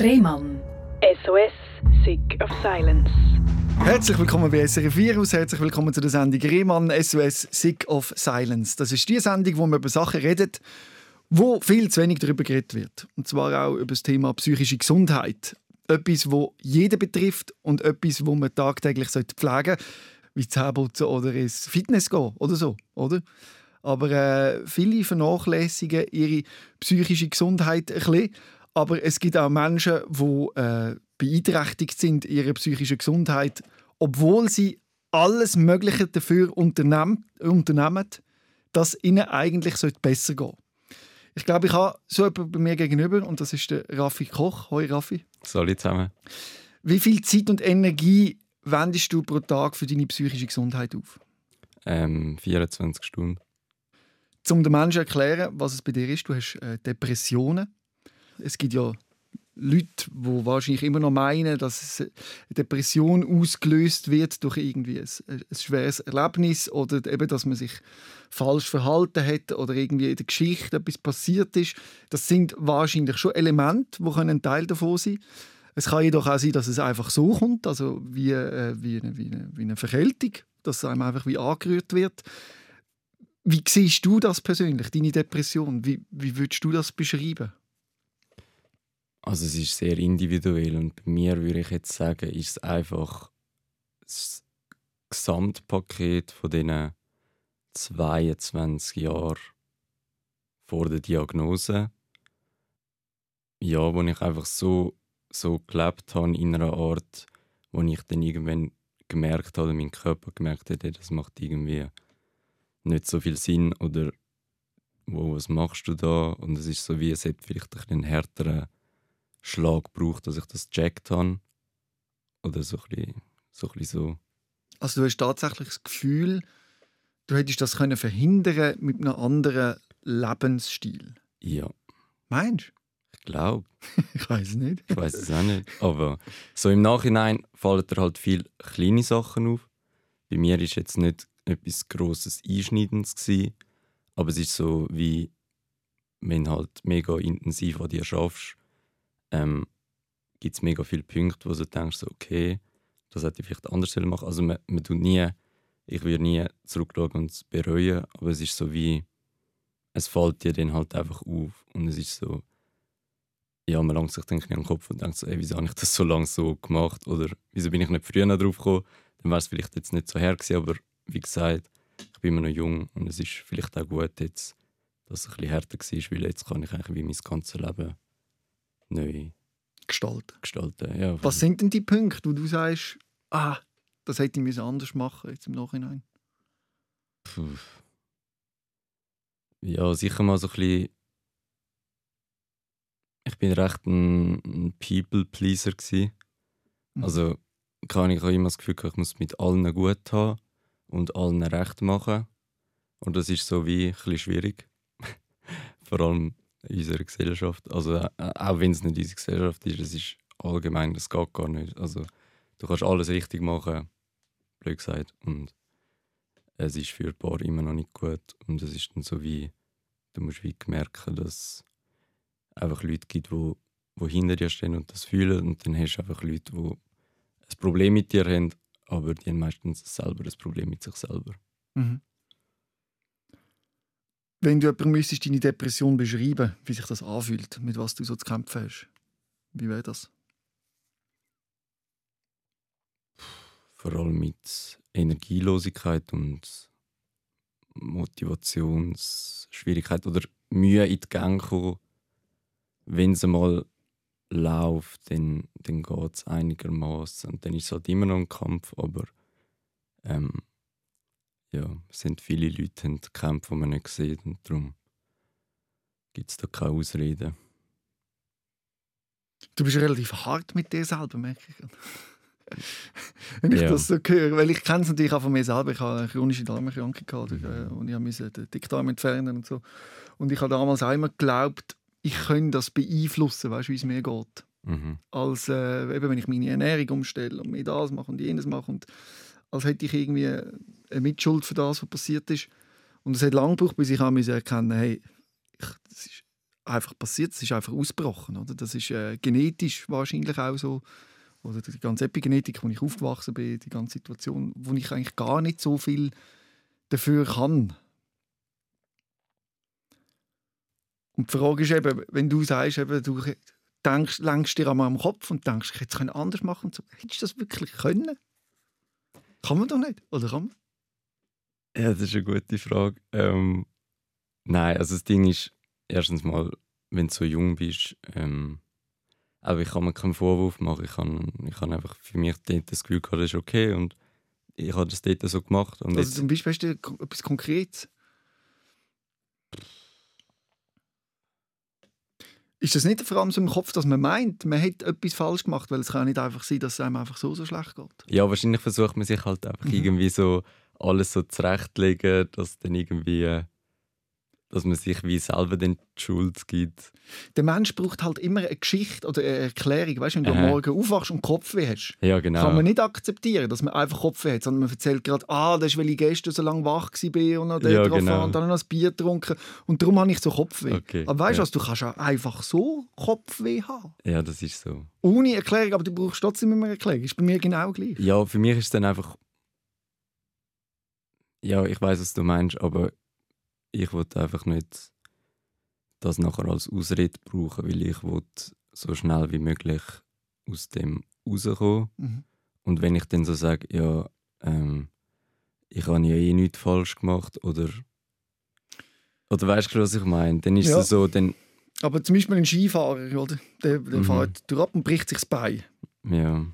Rehmann. SOS, Sick of Silence. Herzlich willkommen bei SRF Virus, herzlich willkommen zu der Sendung Rehmann SOS Sick of Silence. Das ist die Sendung, wo man über Sachen redet, wo viel zu wenig darüber geredet wird. Und zwar auch über das Thema psychische Gesundheit. Etwas, wo jeden betrifft und etwas, wo man tagtäglich pflegen sollte, wie Zähneputzen oder ins Fitness gehen oder so, oder? Aber äh, viele vernachlässigen ihre psychische Gesundheit ein bisschen. Aber es gibt auch Menschen, die äh, beeinträchtigt sind in ihrer psychischen Gesundheit, obwohl sie alles Mögliche dafür unternehmen, unternehmen dass ihnen eigentlich besser gehen sollte. Ich glaube, ich habe so jemanden bei mir gegenüber und das ist der Raffi Koch. Hoi Raffi. Salut zusammen. Wie viel Zeit und Energie wendest du pro Tag für deine psychische Gesundheit auf? Ähm, 24 Stunden. Um den Menschen zu erklären, was es bei dir ist, du hast äh, Depressionen. Es gibt ja Leute, die wahrscheinlich immer noch meinen, dass eine Depression ausgelöst wird durch irgendwie ein, ein schweres Erlebnis oder eben, dass man sich falsch verhalten hat oder irgendwie in der Geschichte etwas passiert ist. Das sind wahrscheinlich schon Elemente, die ein Teil davon sein können. Es kann jedoch auch sein, dass es einfach so kommt, also wie, äh, wie, eine, wie, eine, wie eine Verkältung, dass es einem einfach wie angerührt wird. Wie siehst du das persönlich, deine Depression? Wie, wie würdest du das beschreiben? Also es ist sehr individuell und bei mir würde ich jetzt sagen, ist es einfach das Gesamtpaket von diesen 22 Jahren vor der Diagnose. Ja, wo ich einfach so, so gelebt habe in einer Art, wo ich dann irgendwann gemerkt habe, mein Körper gemerkt hat, das macht irgendwie nicht so viel Sinn oder wo, was machst du da? Und es ist so wie, es hat vielleicht ein härteren Schlag gebraucht, dass ich das gecheckt habe. Oder so ein bisschen so. Ein bisschen so. Also du hast tatsächlich das Gefühl, du hättest das können verhindern mit einem anderen Lebensstil? Ja. Meinst du? Ich glaube. ich weiß es nicht. ich weiß es auch nicht. Aber so im Nachhinein fallen dir halt viele kleine Sachen auf. Bei mir ist jetzt nicht etwas Grosses Einschneidendes gewesen, aber es ist so wie wenn halt mega intensiv an dir schaffst ähm, gibt es mega viele Punkte, wo du denkst, so, okay, das hätte ich vielleicht anders machen. Also man, man tut nie, ich würde nie zurückschauen und es bereuen, aber es ist so wie, es fällt dir dann halt einfach auf und es ist so, ja, man langt sich dann an den Kopf und denkt so, ey, wieso habe ich das so lange so gemacht? Oder wieso bin ich nicht früher drauf gekommen, dann wäre es vielleicht jetzt nicht so her gewesen, aber wie gesagt, ich bin immer noch jung und es ist vielleicht auch gut jetzt, dass es ein bisschen härter war, weil jetzt kann ich eigentlich wie mein ganzes Leben neu gestalten. gestalten ja, Was sind denn die Punkte, wo du sagst, ah, das hätte ich anders machen jetzt im Nachhinein? Puh. Ja, sicher mal so ein bisschen. Ich bin recht ein, People-Pleaser. Mhm. Also, kann ich habe immer das Gefühl, ich muss mit allen gut haben und allen recht machen. Und das ist so wie ein bisschen schwierig. Vor allem unserer Gesellschaft. Also äh, auch wenn es nicht unsere Gesellschaft ist, es ist allgemein, das geht gar nicht. Also du kannst alles richtig machen, blöd gesagt, und es ist für ein paar immer noch nicht gut. Und es ist dann so wie, du musst wie merken, dass es einfach Leute gibt, die wo hinter dir stehen und das fühlen. Und dann hast du einfach Leute, die ein Problem mit dir haben, aber die haben meistens selber das Problem mit sich selber. Mhm. Wenn du jemandem müsstest deine Depression beschreiben, wie sich das anfühlt, mit was du so zu kämpfen hast, wie wäre das? Vor allem mit Energielosigkeit und Motivationsschwierigkeit oder Mühe in die Gänge kommen. Wenn es mal läuft, dann, dann geht es einigermaßen. Und dann ist es halt immer noch ein Kampf, aber ähm, ja, es sind viele Leute die Kämpfe, die man nicht sieht und darum gibt es da keine Ausreden. Du bist relativ hart mit dir selber, merke ich. Wenn ich ja. das so höre, weil ich kenne es natürlich auch von mir selber. Ich habe eine chronische Darmerkrankung gehabt mhm. und ich musste den Dickdarm entfernen und so. Und ich habe damals auch immer geglaubt, ich könnte das beeinflussen, weißt du, wie es mir geht. Mhm. Als äh, eben, wenn ich meine Ernährung umstelle und mir das mache und jenes mache und als hätte ich irgendwie Mitschuld für das, was passiert ist. Und es hat lange gebraucht, bis ich erkennen hey, ich, das ist einfach passiert, es ist einfach ausgebrochen. Oder? Das ist äh, genetisch wahrscheinlich auch so. Oder die ganze Epigenetik, wo ich aufgewachsen bin, die ganze Situation, wo ich eigentlich gar nicht so viel dafür kann. Und die Frage ist eben, wenn du sagst, eben, du denkst, lenkst dir einmal am Kopf und denkst, ich hätte es anders machen können, hättest du das wirklich können? Kann man doch nicht, oder kann man? Ja, das ist eine gute Frage. Ähm, nein, also das Ding ist, erstens mal, wenn du so jung bist, ähm, aber ich kann mir keinen Vorwurf machen. Ich habe ich kann einfach für mich dort das Gefühl gehabt, das ist okay und ich habe das dort so gemacht. Und Also zum Beispiel hast du etwas Konkretes? Ist das nicht vor allem so im Kopf, dass man meint, man hätte etwas falsch gemacht, weil es kann nicht einfach sein, dass es einem einfach so, so schlecht geht? ja, wahrscheinlich versucht man sich halt einfach Mhm. irgendwie so alles so zurechtlegen, dass dann irgendwie, dass man sich wie selber den Schuld gibt. Der Mensch braucht halt immer eine Geschichte oder eine Erklärung. Weißt du, wenn du am. Morgen aufwachst und Kopfweh hast, Ja, genau. kann man nicht akzeptieren, dass man einfach Kopfweh hat, sondern man erzählt gerade, ah, das ist, weil ich gestern so lange wach war und noch Ja, drauf genau. und dann noch ein Bier getrunken und darum habe ich so Kopfweh. Okay, aber weißt du ja. was, du kannst auch einfach so Kopfweh haben. Ja, das ist so. Ohne Erklärung, aber du brauchst trotzdem immer eine Erklärung. Ist bei mir genau gleich. Ja, für mich ist es dann einfach. Ja, ich weiß, was du meinst, aber ich wollte einfach nicht das nachher als Ausrede brauchen, weil ich wollte so schnell wie möglich aus dem rauskommen. Mhm. Und wenn ich dann so sage, ja, ähm, ich habe ja eh nichts falsch gemacht oder. Oder weißt du, was ich meine? Dann ist Ja. es so, dann. Aber zum Beispiel ein Skifahrer, oder? der, der Mhm. fährt durch ab und bricht sich das Bein. Ja.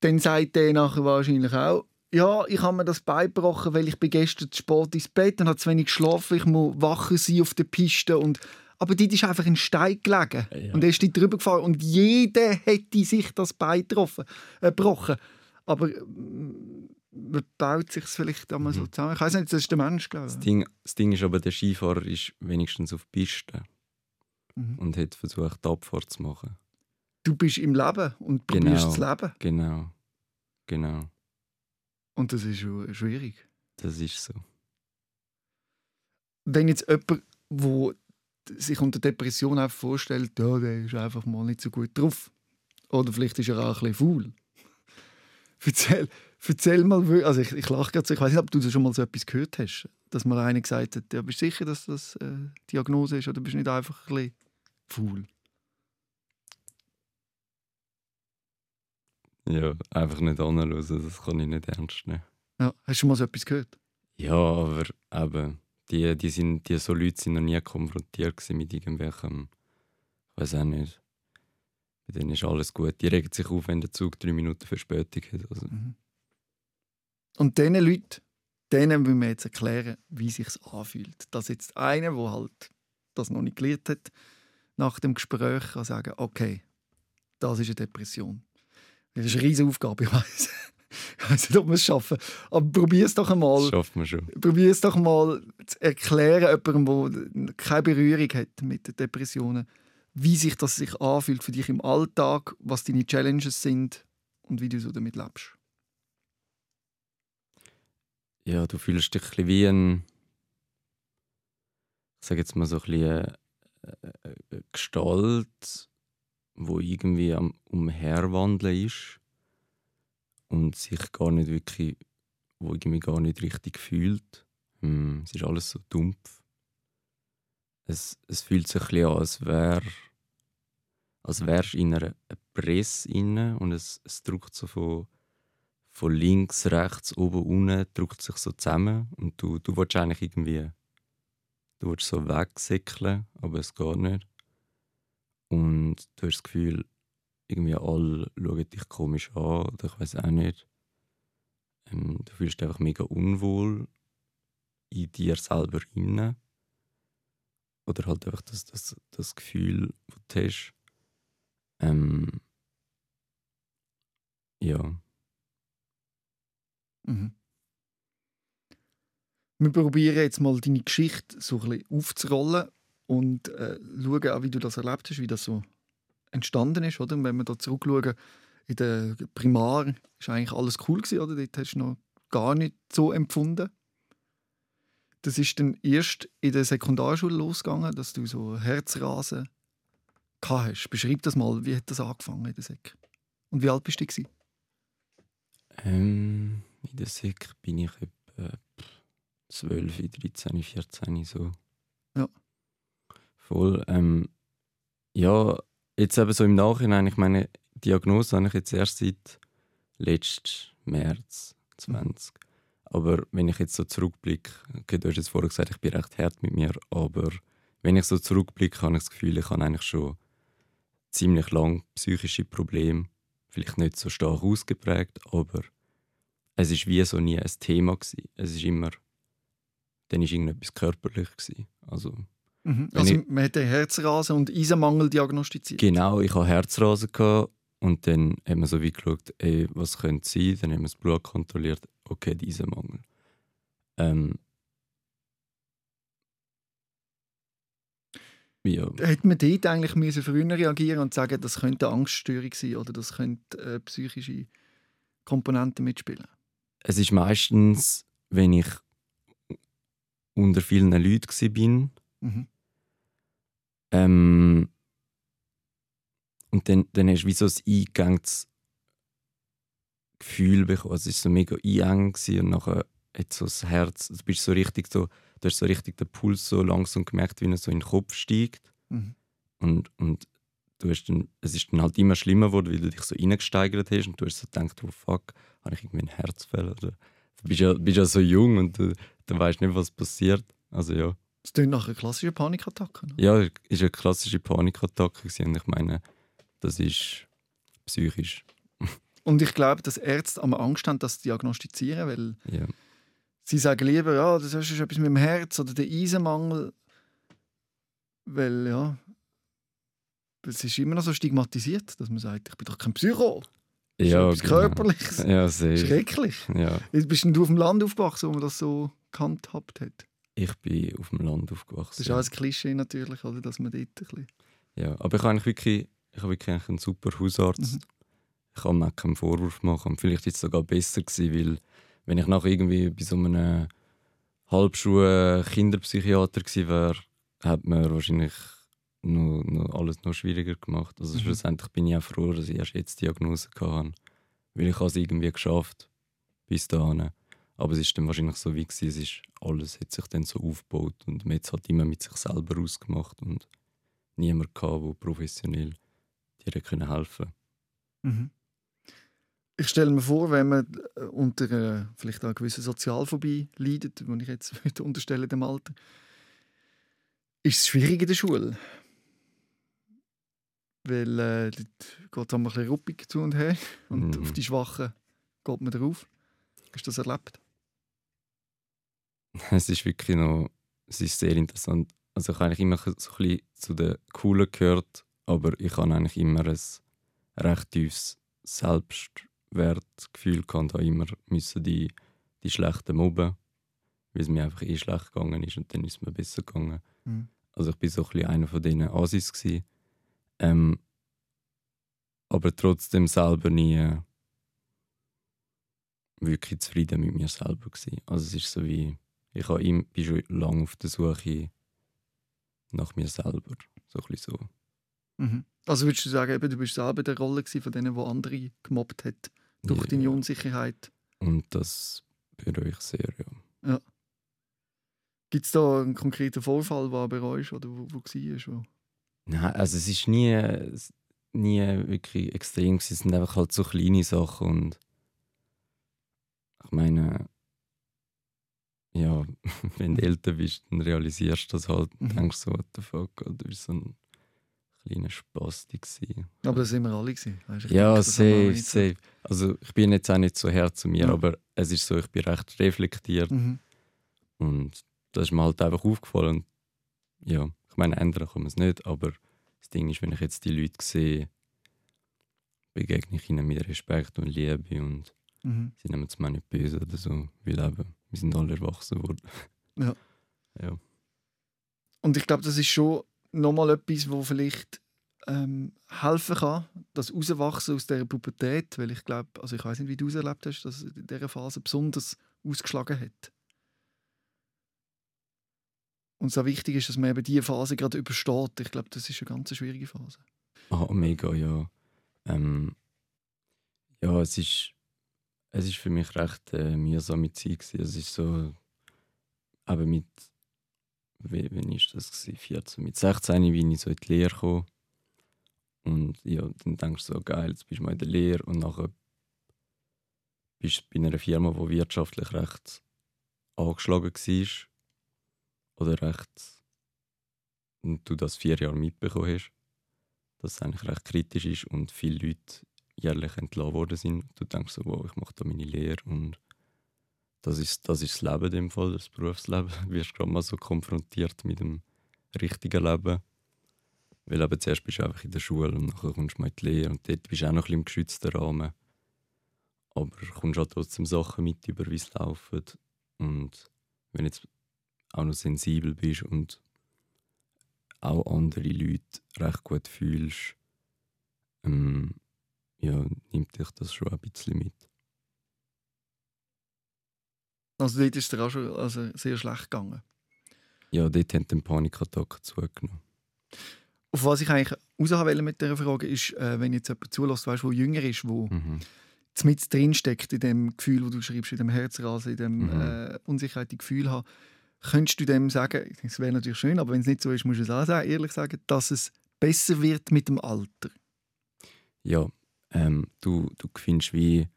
Dann sagt der nachher wahrscheinlich auch, ja, ich habe mir das Bein gebrochen, weil ich bin gestern zu spät ins Bett und habe zu wenig geschlafen, ich muss wacher sein auf der Piste. Und aber dort ist einfach ein Stein gelegen. Ja. Und er ist dort drüber gefahren und jeder hätte sich das Bein getroffen, äh, gebrochen. Aber mm, man baut sich vielleicht einmal so Mhm. zusammen. Ich weiß nicht, das ist der Mensch, glaube Das ich. Ding, das Ding ist aber, der Skifahrer ist wenigstens auf Piste Mhm. und hat versucht, die Abfahrt zu machen. Du bist im Leben und probierst Genau. das Leben. Genau. Genau. Und das ist schon schwierig. Das ist so. Wenn jetzt jemand, der sich unter Depression einfach vorstellt, ja, der ist einfach mal nicht so gut drauf. Oder vielleicht ist er auch ein bisschen faul. erzähl, erzähl mal, also ich, ich lache gerade so, ich weiß nicht, ob du schon mal so etwas gehört hast, dass mal einer gesagt hat, ja, bist du sicher, dass das äh, Diagnose ist oder bist du nicht einfach ein bisschen faul? Ja, einfach nicht anschauen, das kann ich nicht ernst nehmen. Ja, hast du schon mal so etwas gehört? Ja, aber eben, die, die, sind, die so Leute sind noch nie konfrontiert mit irgendwelchem, ich weiß auch nicht. Bei denen ist alles gut. Die regen sich auf, wenn der Zug drei Minuten Verspätung hat. Also, Und diesen Leuten, denen müssen wir jetzt erklären, wie sich anfühlt. Dass jetzt einer, der halt das noch nicht gelernt hat, nach dem Gespräch kann sagen, okay, das ist eine Depression. Das ist eine riesige Aufgabe, ich weiß. Ich weiß nicht, ob wir es schaffen. Aber probier es doch das einmal. schafft man schon. Probier es doch mal zu erklären, jemandem, der keine Berührung hat mit den Depressionen, wie sich das sich anfühlt für dich im Alltag, was deine Challenges sind und wie du so damit lebst. Ja, du fühlst dich ein wie ein, ich sage jetzt mal so ein bisschen eine, eine Gestalt, wo irgendwie am Umherwandeln ist und sich gar nicht wirklich, wo irgendwie gar nicht richtig fühlt. Hm, es ist alles so dumpf. Es, es fühlt sich ein bisschen an, als wär, als wärst in einer einer Presse inne und es, es drückt so von von links, rechts, oben, unten drückt sich so zusammen und du, du willst eigentlich irgendwie du willst so wegsäckeln, aber es geht nicht. Und du hast das Gefühl, irgendwie alle schauen dich komisch an oder ich weiß auch nicht. Ähm, du fühlst dich einfach mega unwohl in dir selber inne. Oder halt einfach das, das, das Gefühl, das du hast. Ähm, ja. Mhm. Wir probieren jetzt mal deine Geschichte so ein bisschen aufzurollen und äh, schauen auch, wie du das erlebt hast, wie das so entstanden ist. Oder? Wenn wir da zurückschauen, in der Primar war eigentlich alles cool, gewesen, oder? Dort hast du noch gar nicht so empfunden. Das ist dann erst in der Sekundarschule losgegangen, dass du so Herzrasen gehabt hast. Beschreib das mal, wie hat das angefangen in der Sek? Und wie alt bist du? Gewesen? Ähm, in der Sek bin ich etwa 12, 13, 14 so. Voll. Ähm, ja, jetzt eben so im Nachhinein, ich meine, Diagnose habe ich jetzt erst seit letzten März 20. Aber wenn ich jetzt so zurückblicke, okay, du hast jetzt vorher gesagt, ich bin recht hart mit mir, aber wenn ich so zurückblicke, habe ich das Gefühl, ich habe eigentlich schon ziemlich lang psychische Probleme. Vielleicht nicht so stark ausgeprägt, aber es ist wie so nie ein Thema gewesen. Es ist immer, dann ist irgendetwas körperlich gewesen. Also Mhm. Also ich- man hat Herzrasen und Eisenmangel diagnostiziert. Genau, ich hatte Herzrasen gehabt und dann haben wir so wie geschaut, ey, was könnte es sein. Dann haben wir das Blut kontrolliert, okay, dieser Mangel. Ähm, ja, Hätte man dort eigentlich müssen früher reagieren und sagen, das könnte eine Angststörung sein oder das könnte äh, psychische Komponenten mitspielen? es ist meistens, wenn ich unter vielen Leuten war, Mhm. Ähm, und dann, dann hast du wie so ein eingängiges Gefühl bekommen. Es war so mega gewesen und nachher hat so das Herz, du bist so richtig so, du hast so richtig den Puls so langsam gemerkt, wie er so in den Kopf steigt. Mhm. Und, und du hast dann, es ist dann halt immer schlimmer geworden, weil du dich so reingesteigert hast und du hast so gedacht, oh fuck, habe ich irgendwie einen Herzfehler? Oder, du bist ja, bist ja so jung und du, du weißt nicht, was passiert. Also ja. Das klingt nach einer klassischen Panikattacke. ne? Ja, es war eine klassische Panikattacke und ich meine, das ist psychisch. Und ich glaube, dass Ärzte am Angst haben, das zu diagnostizieren, weil Ja. sie sagen lieber, ja, das ist etwas mit dem Herz oder der Eisenmangel. Weil, ja, es ist immer noch so stigmatisiert, dass man sagt, ich bin doch kein Psycho. Das ist Ja, etwas genau. Körperliches. Ja, sehr. Schrecklich. Ja. Jetzt bist du auf dem Land aufgewachsen, wo man das so gehandhabt hat. Ich bin auf dem Land aufgewachsen. Das ist auch ein Klischee natürlich, oder, dass man dort ein bisschen... Ja, aber ich habe eigentlich wirklich, ich habe wirklich eigentlich einen super Hausarzt. Mhm. Ich kann mir keinen Vorwurf machen. Und vielleicht ist es sogar besser gewesen, weil wenn ich nachher irgendwie bei so einem Halbschuhe Kinderpsychiater gewesen wäre, hat man wahrscheinlich noch, noch alles noch schwieriger gemacht. Also Mhm. schlussendlich bin ich auch froh, dass ich erst jetzt die Diagnose hatte. Weil ich es irgendwie geschafft bis dahin. Aber es ist dann wahrscheinlich so wie gewesen, es ist, alles hat sich dann so aufgebaut und man hat es halt immer mit sich selber ausgemacht und niemand gehabt, der professionell dir können helfen Mhm. Ich stelle mir vor, wenn man äh, unter äh, vielleicht auch einer gewissen Sozialphobie leidet, die ich jetzt würde unterstellen dem Alter, ist es schwierig in der Schule. Weil äh, dort geht es einmal ein bisschen ruppig zu und her und Mhm. auf die Schwachen geht man drauf. Hast du das erlebt? Es ist wirklich noch, es ist sehr interessant. Also ich habe eigentlich immer so ein bisschen zu den Coolen gehört, aber ich habe eigentlich immer ein recht tiefes Selbstwertgefühl gehabt und habe immer müssen die, die Schlechten mobben, weil es mir einfach eh schlecht gegangen ist und dann ist es mir besser gegangen. Mhm. Also ich bin so ein bisschen einer von diesen Asis. Ähm, aber trotzdem selber nie äh, wirklich zufrieden mit mir selber gsi. Also es ist so wie ich habe ihm, bin schon lange auf der Suche nach mir selber. So ein bisschen so. Mhm. Also würdest du sagen, eben, du bist selber der Rolle von denen, die andere gemobbt hat durch Ja. deine Unsicherheit. Und das bereue ich sehr, ja. Gibt es da einen konkreten Vorfall, der bereust oder wo, wo war? Wo? Nein, also es ist nie, nie wirklich extrem. Es sind einfach halt so kleine Sachen und ich meine, ja, wenn du älter bist, dann realisierst du das halt und Mhm. denkst so, what the fuck, du bist so ein kleiner Spasti gewesen. Aber das sind wir alle. Gewesen. Ich Ja, denke, safe, safe. Also ich bin jetzt auch nicht so hart zu mir, Ja. aber es ist so, ich bin recht reflektiert Mhm. und das ist mir halt einfach aufgefallen. Und ja, ich meine, ändern kann man es nicht, aber das Ding ist, wenn ich jetzt die Leute sehe, begegne ich ihnen mit Respekt und Liebe und Mhm. sie nehmen es mir nicht böse oder so, weil eben, wir sind alle erwachsen worden. Ja. Ja. Und ich glaube, das ist schon nochmal etwas, wo vielleicht ähm, helfen kann, das Rauswachsen aus der Pubertät, weil ich glaube, also ich weiß nicht, wie du es erlebt hast, dass es in dieser Phase besonders ausgeschlagen hat. und so wichtig ist, dass man eben diese Phase gerade übersteht. Ich glaube, das ist eine ganz schwierige Phase. Ah, mega, ja. Ähm, ja, es ist, es ist für mich recht äh, mühsame Zeit. Es ist so, eben mit, wie, wann ist das? Gewesen? 14, mit 16 bin ich so in die Lehre gekommen. Und ja, dann denkst du so, geil, jetzt bist du mal in der Lehre und nachher bist du bei einer Firma, die wirtschaftlich recht angeschlagen war. Oder recht. Und du das vier Jahre mitbekommen hast. Dass es eigentlich recht kritisch ist und viele Leute jährlich entlassen worden sind. Du denkst so, wow, ich mache da meine Lehre und das ist, das ist das Leben in dem Fall, das Berufsleben. Du wirst gerade mal so konfrontiert mit dem richtigen Leben. Weil eben zuerst bist du einfach in der Schule und dann kommst du mal in die Lehre und dort bist du auch noch ein bisschen im geschützten Rahmen. Aber du kommst halt trotzdem Sachen mit, über wie es laufen. Und wenn du jetzt auch noch sensibel bist und auch andere Leute recht gut fühlst, ähm, ja, nimmt dich das schon ein bisschen mit. Also dort ist es dir auch schon also sehr schlecht gegangen. Ja, dort haben die Panikattacken zugenommen. Auf was ich eigentlich raus wollte mit dieser Frage ist, äh, wenn jetzt jemand zulässt, weißt, der jünger ist, wo Mhm. mit drin steckt in dem Gefühl, wo du schreibst, in dem Herzrasen, in dem Mhm. äh, Unsicherheit, die Gefühl haben, könntest du dem sagen, es wäre natürlich schön, aber wenn es nicht so ist, musst du es auch sagen, ehrlich sagen, dass es besser wird mit dem Alter. Ja, ähm, du, du findest wie,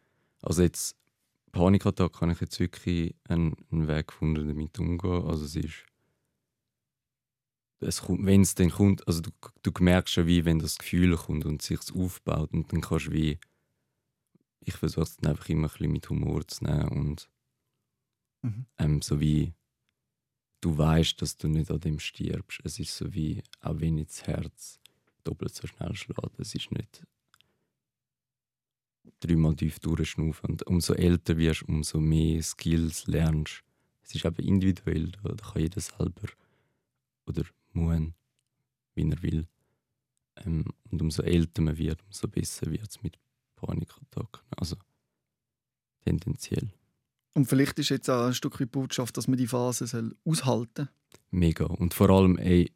also jetzt Panikattacke habe ich jetzt wirklich einen, einen Weg gefunden, damit umzugehen. Also es ist, es kommt, wenn es dann kommt, also du, du merkst schon wie, wenn das Gefühl kommt und sich aufbaut und dann kannst du wie, ich versuche es dann einfach immer ein bisschen mit Humor zu nehmen und Mhm. ähm, so wie, du weißt, dass du nicht an dem stirbst. Es ist so wie, auch wenn jetzt das Herz doppelt so schnell schlägt, es ist nicht dreimal tief durchschnaufen. Und umso älter wirst, umso mehr Skills lernst. Es ist eben individuell, da kann jeder selber oder muss, wie er will. Ähm, und umso älter man wird, umso besser wird es mit Panikattacken. Also tendenziell. Und vielleicht ist jetzt auch ein Stück die Botschaft, dass man die Phase soll aushalten Mega. Und vor allem, ey,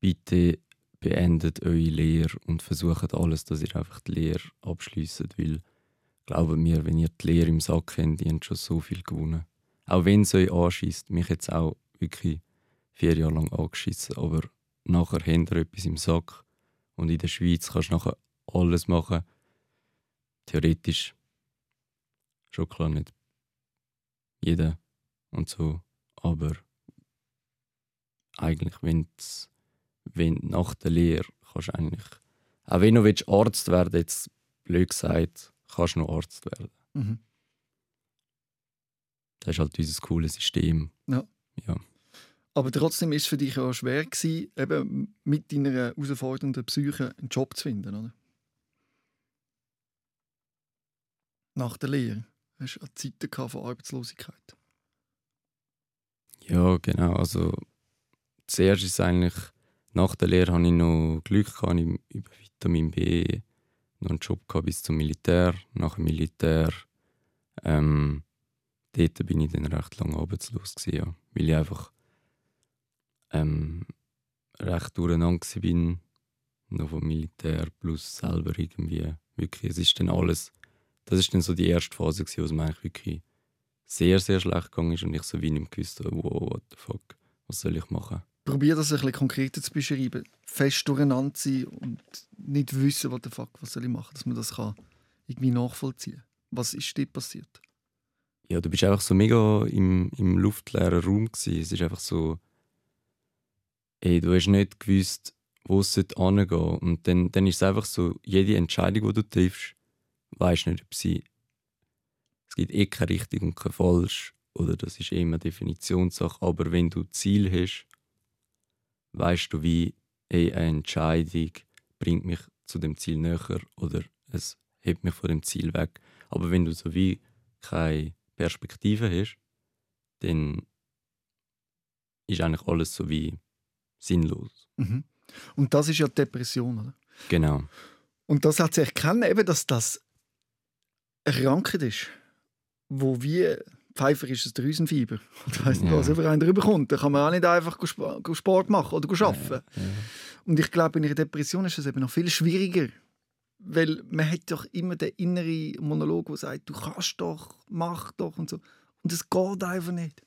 bitte beendet eure Lehre und versucht alles, dass ihr einfach die Lehre abschließt, weil glaubt mir, wenn ihr die Lehre im Sack habt, ihr habt schon so viel gewonnen. Auch wenn es euch anschießt, mich jetzt auch wirklich vier Jahre lang angeschissen, aber nachher habt ihr etwas im Sack und in der Schweiz kannst du nachher alles machen. Theoretisch schon klar nicht jeder und so, aber eigentlich, wenn's, wenn nach der Lehre kannst du eigentlich, auch wenn du willst Arzt werden jetzt blöd gesagt, kannst du noch Arzt werden. Mhm. Das ist halt unser cooles System. Ja. Ja. Aber trotzdem ist es für dich auch schwer gewesen, eben mit deiner herausfordernden Psyche einen Job zu finden, oder? Nach der Lehre. Hast du Zeiten gehabt von Arbeitslosigkeit? Ja, genau. Also zuerst ist eigentlich, nach der Lehre hatte ich noch Glück gehabt, ich über Vitamin B noch einen Job gehabt bis zum Militär. Nach dem Militär ähm, dort bin ich dann recht lange arbeitslos gewesen, ja. weil ich einfach ähm, recht durcheinander war, noch vom Militär plus selber irgendwie wirklich, es ist dann alles, das ist dann so die erste Phase gewesen, wo es mir eigentlich wirklich sehr, sehr schlecht gegangen ist und ich so wie nicht gewusst habe, wow, what the fuck, was soll ich machen? Probier das ein bisschen konkreter zu beschreiben. Fest durcheinander sein und nicht wissen, what the fuck, was soll ich machen, dass man das kann irgendwie nachvollziehen Was ist dir passiert? Ja, du bist einfach so mega im, im luftleeren Raum gewesen. Es ist einfach so, ey, du hast nicht gewusst, wo es hingehen sollte. Und dann, dann ist es einfach so, jede Entscheidung, die du triffst, weißt nicht, ob sie. Es gibt eh keine richtig und kein falsch. Oder das ist eh immer Definitionssache. Aber wenn du Ziel hast, weißt du, wie ey, eine Entscheidung bringt mich zu dem Ziel näher oder es hebt mich von dem Ziel weg. Aber wenn du so wie keine Perspektive hast, dann ist eigentlich alles so wie sinnlos. Mhm. Und das ist ja Depression, oder? Genau. Und das hat sich erkennen, eben, dass das eine Krankheit ist, wo wie Pfeifer ist es Drüsenfieber. Ich weiss nicht, Ja. was über einen drüber kommt. Da kann man auch nicht einfach Sport machen oder arbeiten. Ja. Und ich glaube, in einer Depression ist es eben noch viel schwieriger. Weil man hat doch immer den inneren Monolog, der sagt, du kannst doch, mach doch und so. Und es geht einfach nicht.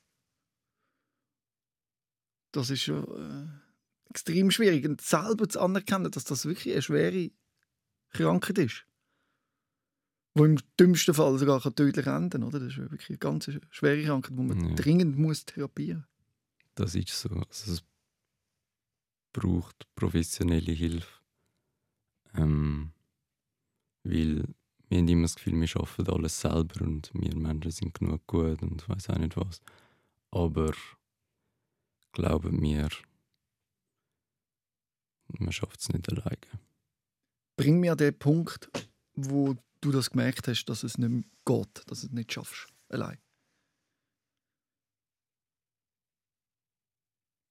Das ist schon äh, extrem schwierig. Und selber zu anerkennen, dass das wirklich eine schwere Krankheit ist. Die im dümmsten Fall sogar kann tödlich enden oder? Das ist wirklich eine ganz schwere Krankheit, die man Ja. dringend muss therapieren Das ist so. Also es braucht professionelle Hilfe. Ähm, weil wir haben immer das Gefühl, wir schaffen alles selber und wir Menschen sind genug gut und weiß auch nicht was. Aber glauben mir, man schafft es nicht alleine. Bring mir an den Punkt, wo du das gemerkt hast, dass es nicht geht, dass du es nicht schaffst, allein.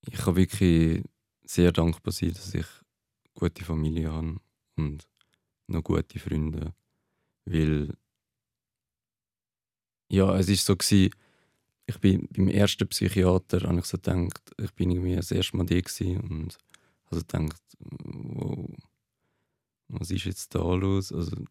Ich kann wirklich sehr dankbar sein, dass ich gute Familie habe und noch gute Freunde. Weil ja, es ist so gewesen, ich bin beim ersten Psychiater, habe ich so gedacht, ich bin irgendwie das erste Mal gewesen und also gedacht, wow, was ist jetzt da los? Also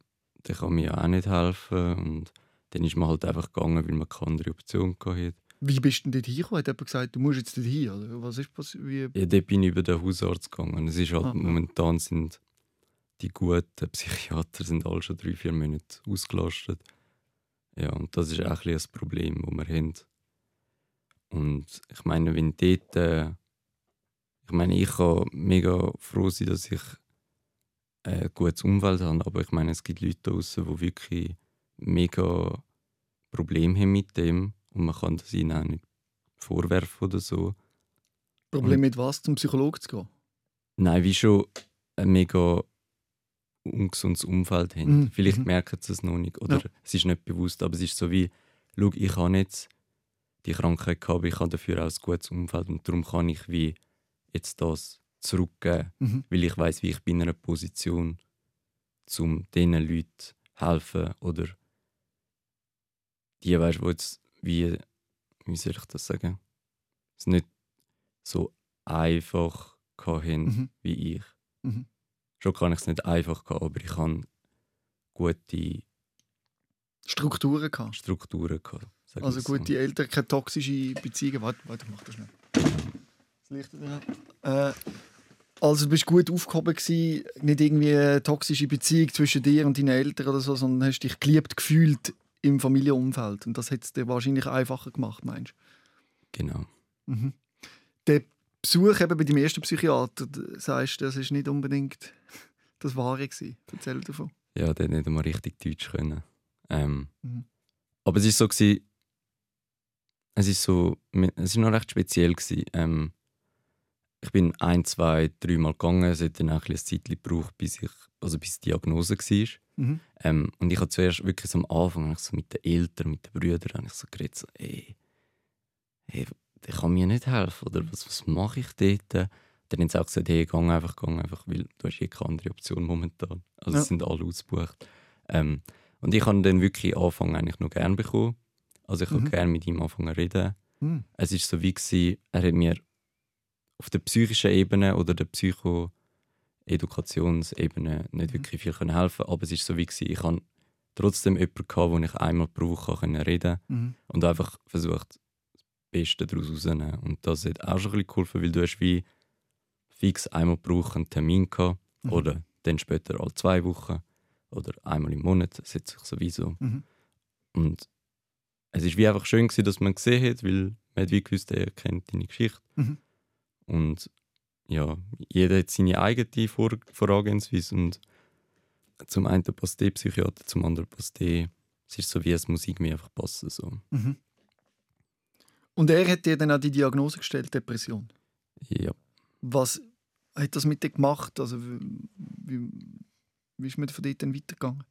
der kann mir auch nicht helfen und dann ist man halt einfach gegangen, weil man keine andere Option hatte. Wie bist du denn dort hingekommen? Hat jemand gesagt, du musst jetzt dort hin? Oder was ist passiert? Wie... Ja, dort bin ich über den Hausarzt gegangen. Es ist halt Ah, ja. momentan sind die guten Psychiater sind alle schon drei, vier Monate ausgelastet. Ja, und das ist auch ein, ein Problem, das wir haben. Und ich meine, wenn dort, äh, ich meine, ich kann mega froh sein, dass ich ein gutes Umfeld habe, aber ich meine, es gibt Leute draußen, die wirklich mega Probleme haben mit dem und man kann das ihnen auch nicht vorwerfen oder so. Problem mit was, zum Psychologen zu gehen? Nein, wie schon ein mega ungesundes Umfeld haben. Mhm, Vielleicht mhm. merken sie es noch nicht oder Ja. es ist nicht bewusst, aber es ist so wie, schau, ich habe jetzt die Krankheit gehabt, aber ich habe dafür auch ein gutes Umfeld und darum kann ich wie jetzt das zurückgeben, Mhm. weil ich weiß, wie ich bin in einer Position, um diesen Leuten helfen oder die, weißt, wo jetzt wie, wie soll ich das sagen, es nicht so einfach hatten Mhm. wie ich. Mhm. Schon kann ich es nicht einfach haben, aber ich habe gute Strukturen gehabt. Strukturen gehabt. Also wir's so. gute Eltern, keine toxische Beziehungen. Warte, warte, mach das schnell. Das Licht. Äh, also du bist gut aufgehoben gewesen, nicht irgendwie eine toxische Beziehung zwischen dir und deinen Eltern oder so, sondern hast dich geliebt gefühlt im Familienumfeld. Und das hat es dir wahrscheinlich einfacher gemacht, meinst Genau. du? Mhm. Der Besuch eben bei deinem ersten Psychiater, sagst du, das ist nicht unbedingt das Wahre gewesen. Erzähl davon. Ja, der hat nicht einmal richtig Deutsch können. Ähm, Mhm. Aber es ist so gewesen, es ist so, es ist noch recht speziell gewesen. Ähm, ich bin ein, zwei, dreimal gegangen. Es hat dann auch ein Zeit gebraucht, bis ich, also bis die Diagnose war. Mhm. Ähm, und ich habe zuerst wirklich am Anfang habe ich so mit den Eltern, mit den Brüdern, habe ich so geredet, so, ey, hey, der kann mir nicht helfen, oder was, was mache ich dort? Dann haben sie auch gesagt, hey, gang einfach, gang einfach, weil du hast eh keine andere Option momentan. Also Ja. es sind alle ausgebucht. Ähm, und ich habe dann wirklich am Anfang eigentlich noch gern bekommen. Also ich habe Mhm. gerne mit ihm anfangen zu reden. Mhm. Es ist so wie gewesen, er hat mir auf der psychischen Ebene oder der Psycho-Edukationsebene nicht Mhm. wirklich viel können helfen aber es ist so wie gewesen, ich hatte trotzdem jemanden, gehabt, wo ich einmal pro Woche können reden Mhm. und einfach versucht, das Beste daraus rauszunehmen. Und das hat auch schon ein bisschen geholfen, weil du hast wie fix einmal pro Woche einen Termin gehabt Mhm. oder dann später alle zwei Wochen oder einmal im Monat, es hat sich sowieso. Mhm. Und es ist wie einfach schön gewesen, dass man gesehen hat, weil man hat wie gewusst, er kennt deine Geschichte. Mhm. Und ja, jeder hat seine eigene Vor Vorgehensweise und zum einen passt der Psychiater, zum anderen passt der. Es ist so wie es muss irgendwie einfach passen. So. Mhm. Und er hat dir dann auch die Diagnose gestellt, Depression. Ja. Was hat das mit dir gemacht? Also, wie, wie, ist man von dort dann weitergegangen?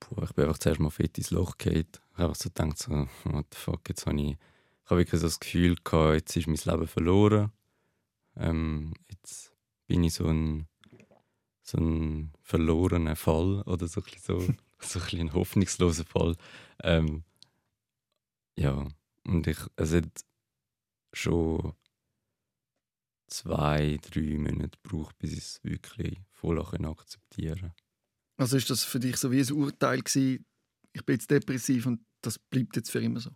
Puh, ich bin einfach zuerst mal fett ins Loch gefallen. Ich habe einfach so gedacht, so, what the fuck, jetzt habe ich, ich habe wirklich so das Gefühl gehabt, jetzt ist mein Leben verloren. Ähm, jetzt bin ich so ein, so ein verlorener Fall oder so so, so ein, ein hoffnungsloser Fall. Ähm, ja, Und ich, es hat schon zwei, drei Monate gebraucht, bis ich es wirklich voll akzeptieren konnte. Also ist das für dich so wie ein Urteil gewesen, ich bin jetzt depressiv und das bleibt jetzt für immer so?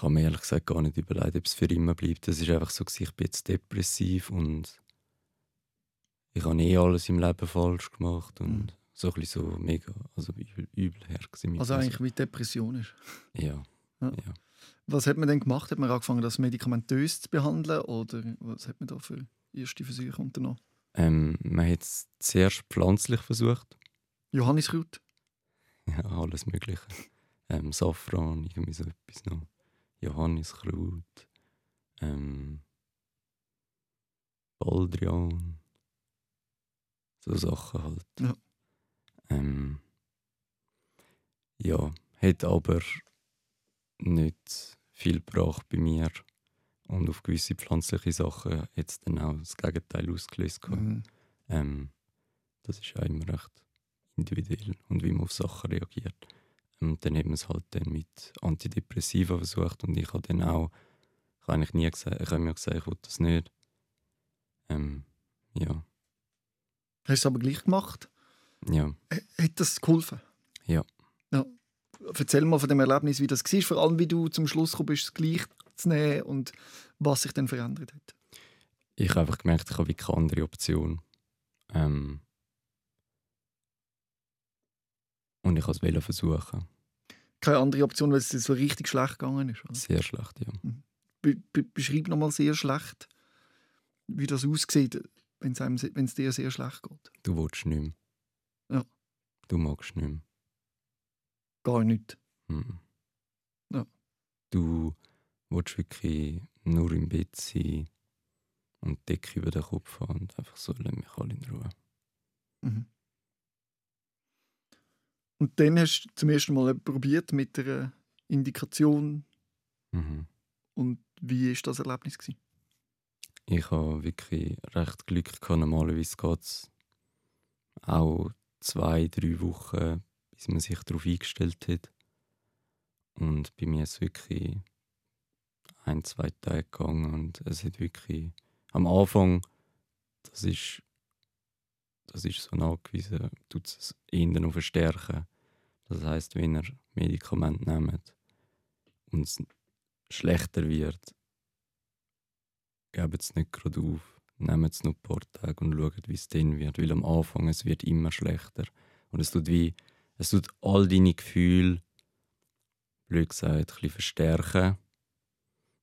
Ich habe mir ehrlich gesagt gar nicht überlegt, ob es für immer bleibt. Es ist einfach so, ich bin jetzt depressiv und ich habe eh alles im Leben falsch gemacht und mhm. so ein bisschen so mega, also übel, übel her. Also eigentlich wie Depression ist? Ja. ja. ja. Was hat man denn gemacht? Hat man angefangen, das medikamentös zu behandeln oder was hat man da für erste Versuche unternommen? Ähm, man hat es zuerst pflanzlich versucht. Johanniskraut? Ja, alles Mögliche. Ähm, Safran, irgendwie so etwas noch. Johanniskraut. Ähm, Baldrian. So Sachen halt. Ja. Ähm, ja, hat aber nicht viel gebracht bei mir. Und auf gewisse pflanzliche Sachen hat es dann auch das Gegenteil ausgelöst. Mhm. Ähm, das ist ja immer recht individuell und wie man auf Sachen reagiert. Und dann haben wir es halt dann mit Antidepressiva versucht und ich habe dann auch, ich habe eigentlich nie gesagt, ich habe mir gesagt, ich will das nicht. Ähm, ja. Hast du es aber gleich gemacht? Ja. Hat das geholfen? Ja. ja. Erzähl mal von dem Erlebnis, wie das war, vor allem wie du zum Schluss gekommen bist, es gleich zu nehmen und was sich dann verändert hat. Ich habe einfach gemerkt, ich habe keine andere Option. Ähm, und ich wollte es versuchen. Keine andere Option, weil es so richtig schlecht gegangen ist? Oder? Sehr schlecht, ja. Mhm. Be be beschreib nochmal sehr schlecht, wie das aussieht, wenn es dir sehr schlecht geht. Du willst nicht mehr. Ja. Du magst nicht mehr. Gar nicht. Mhm. Ja. Du willst wirklich nur im Bett sein und die Decke über den Kopf haben und einfach so, lass mich alle in Ruhe. Mhm. Und dann hast du zum ersten Mal probiert mit der Indikation. Mhm. Und wie war das Erlebnis? Gewesen? Ich habe wirklich recht Glück gehabt. Normalerweise geht es auch zwei, drei Wochen, bis man sich darauf eingestellt hat. Und bei mir ist es wirklich ein, zwei Tage gegangen und es hat wirklich am Anfang, das ist, das ist so nachgewiesen, tut es eher noch verstärken. Das heißt, wenn ihr Medikamente nehmt und es schlechter wird, gebt es nicht gerade auf. Nehmt es noch ein paar Tage und schaut, wie es dann wird. Weil am Anfang es wird immer schlechter. Und es tut wie, es tut all deine Gefühle, blöd gesagt, ein bisschen verstärken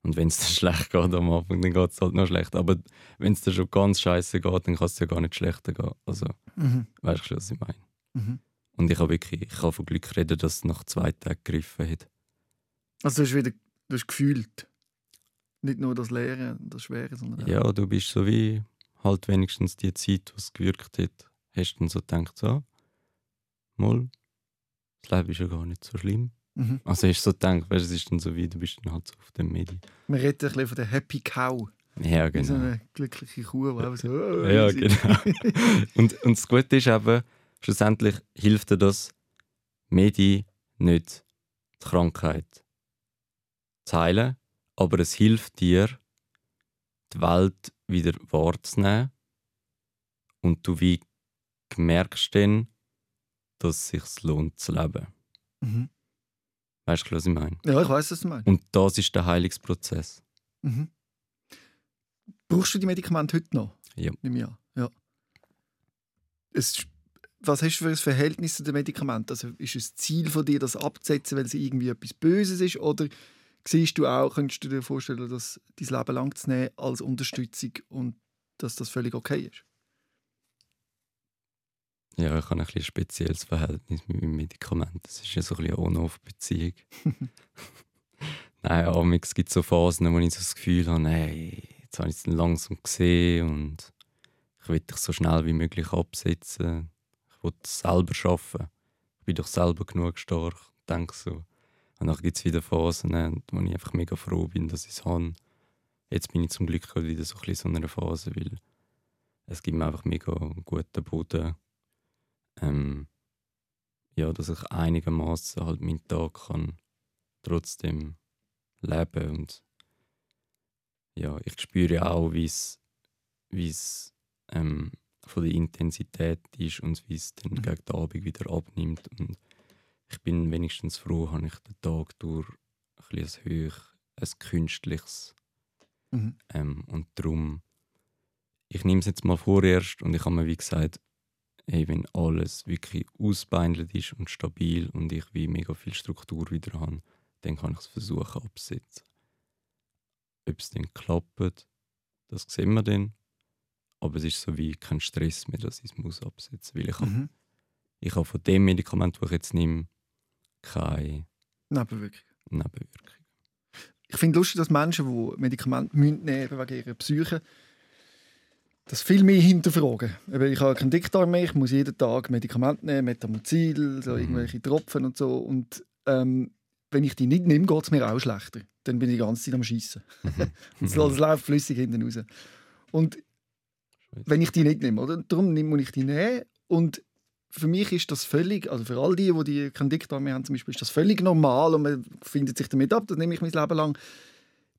und wenn es dir schlecht geht am Anfang, dann geht es halt noch schlecht. Aber wenn es dir schon ganz scheiße geht, dann kann es dir gar nicht schlechter gehen. Also, mhm. weißt du, was ich meine? Mhm. Und ich habe wirklich, ich kann von Glück reden, dass es nach zwei Tagen gegriffen hat. Also du hast wieder du hast gefühlt. Nicht nur das Leere, das Schwere, sondern auch. Ja, du bist so wie halt wenigstens die Zeit, was gewirkt hat, hast du dann so gedacht, so, mal, das Leben ist ja gar nicht so schlimm. Mhm. Also hast du so gedacht, weißt, es ist dann so wie, du bist dann halt so auf dem Medi. Man redet ein bisschen von der Happy Cow. Ja, genau. Wie so eine glückliche Kuh, die so... Oh, ja, genau. und, und das Gute ist eben, schlussendlich hilft dir das Medi nicht die Krankheit zu heilen, aber es hilft dir, die Welt wieder wahrzunehmen und du wie merkst dann, dass es sich lohnt zu leben. Mhm. Weißt du, was ich meine? Ja, ich weiß, was du meinst. Und das ist der Heilungsprozess. Mhm. Brauchst du die Medikamente heute noch? Ja. Ja. Es, was hast du für ein Verhältnis zu den Medikamenten? Also ist es Ziel von dir, das abzusetzen, weil es irgendwie etwas Böses ist? Oder siehst du auch, könntest du dir vorstellen, das dein Leben lang zu nehmen als Unterstützung und dass das völlig okay ist? Ja, ich habe ein, ein spezielles Verhältnis mit meinem Medikament. Das ist ja so ein bisschen eine On-Off-Beziehung. Nein, aber es gibt so Phasen, wo ich so das Gefühl habe, hey, jetzt habe ich es langsam gesehen und ich will dich so schnell wie möglich absetzen. Will selber schaffen. Ich bin doch selber genug stark. Denke so. Und dann gibt es wieder Phasen, wo ich einfach mega froh bin, dass ich es habe. Jetzt bin ich zum Glück wieder so ein so einer Phase, weil es gibt mir einfach mega guten Boden ähm, ja, dass ich einigermaßen halt meinen Tag kann trotzdem leben und ja, ich spüre auch, wie es ähm, von der Intensität ist und wie es dann Mhm. gegen den Abend wieder abnimmt und ich bin wenigstens froh, habe ich den Tag durch ein bisschen ein hoch, ein künstliches Mhm. ähm, und darum, ich nehme es jetzt mal vorerst und ich habe mir wie gesagt, hey, wenn alles wirklich ausbeindelt ist und stabil und ich wie mega viel Struktur wieder habe, dann kann ich es versuchen abzusetzen. Ob es dann klappt, das sehen wir dann. Aber es ist so wie kein Stress mehr, dass ich es muss absetzen. Weil ich, habe, Mhm. ich habe von dem Medikament, das ich jetzt nehme, keine Nebenwirkung. Nebenwirkung. Ich finde lustig, dass Menschen, die Medikamente müssen nehmen wegen ihrer Psyche, das viel mehr hinterfragen. Ich habe keinen Dickdarm mehr, ich muss jeden Tag Medikamente nehmen, Metamozil, so Mhm. irgendwelche Tropfen und so. Und ähm, wenn ich die nicht nehme, geht es mir auch schlechter. Dann bin ich die ganze Zeit am Schießen. Es Mhm. läuft flüssig hinten raus. Und wenn ich die nicht nehme, oder? Darum muss ich die nehmen. Und für mich ist das völlig, also für all die, die, die keinen Dickdarm mehr haben, zum Beispiel, ist das völlig normal und man findet sich damit ab. Das nehme ich mein Leben lang,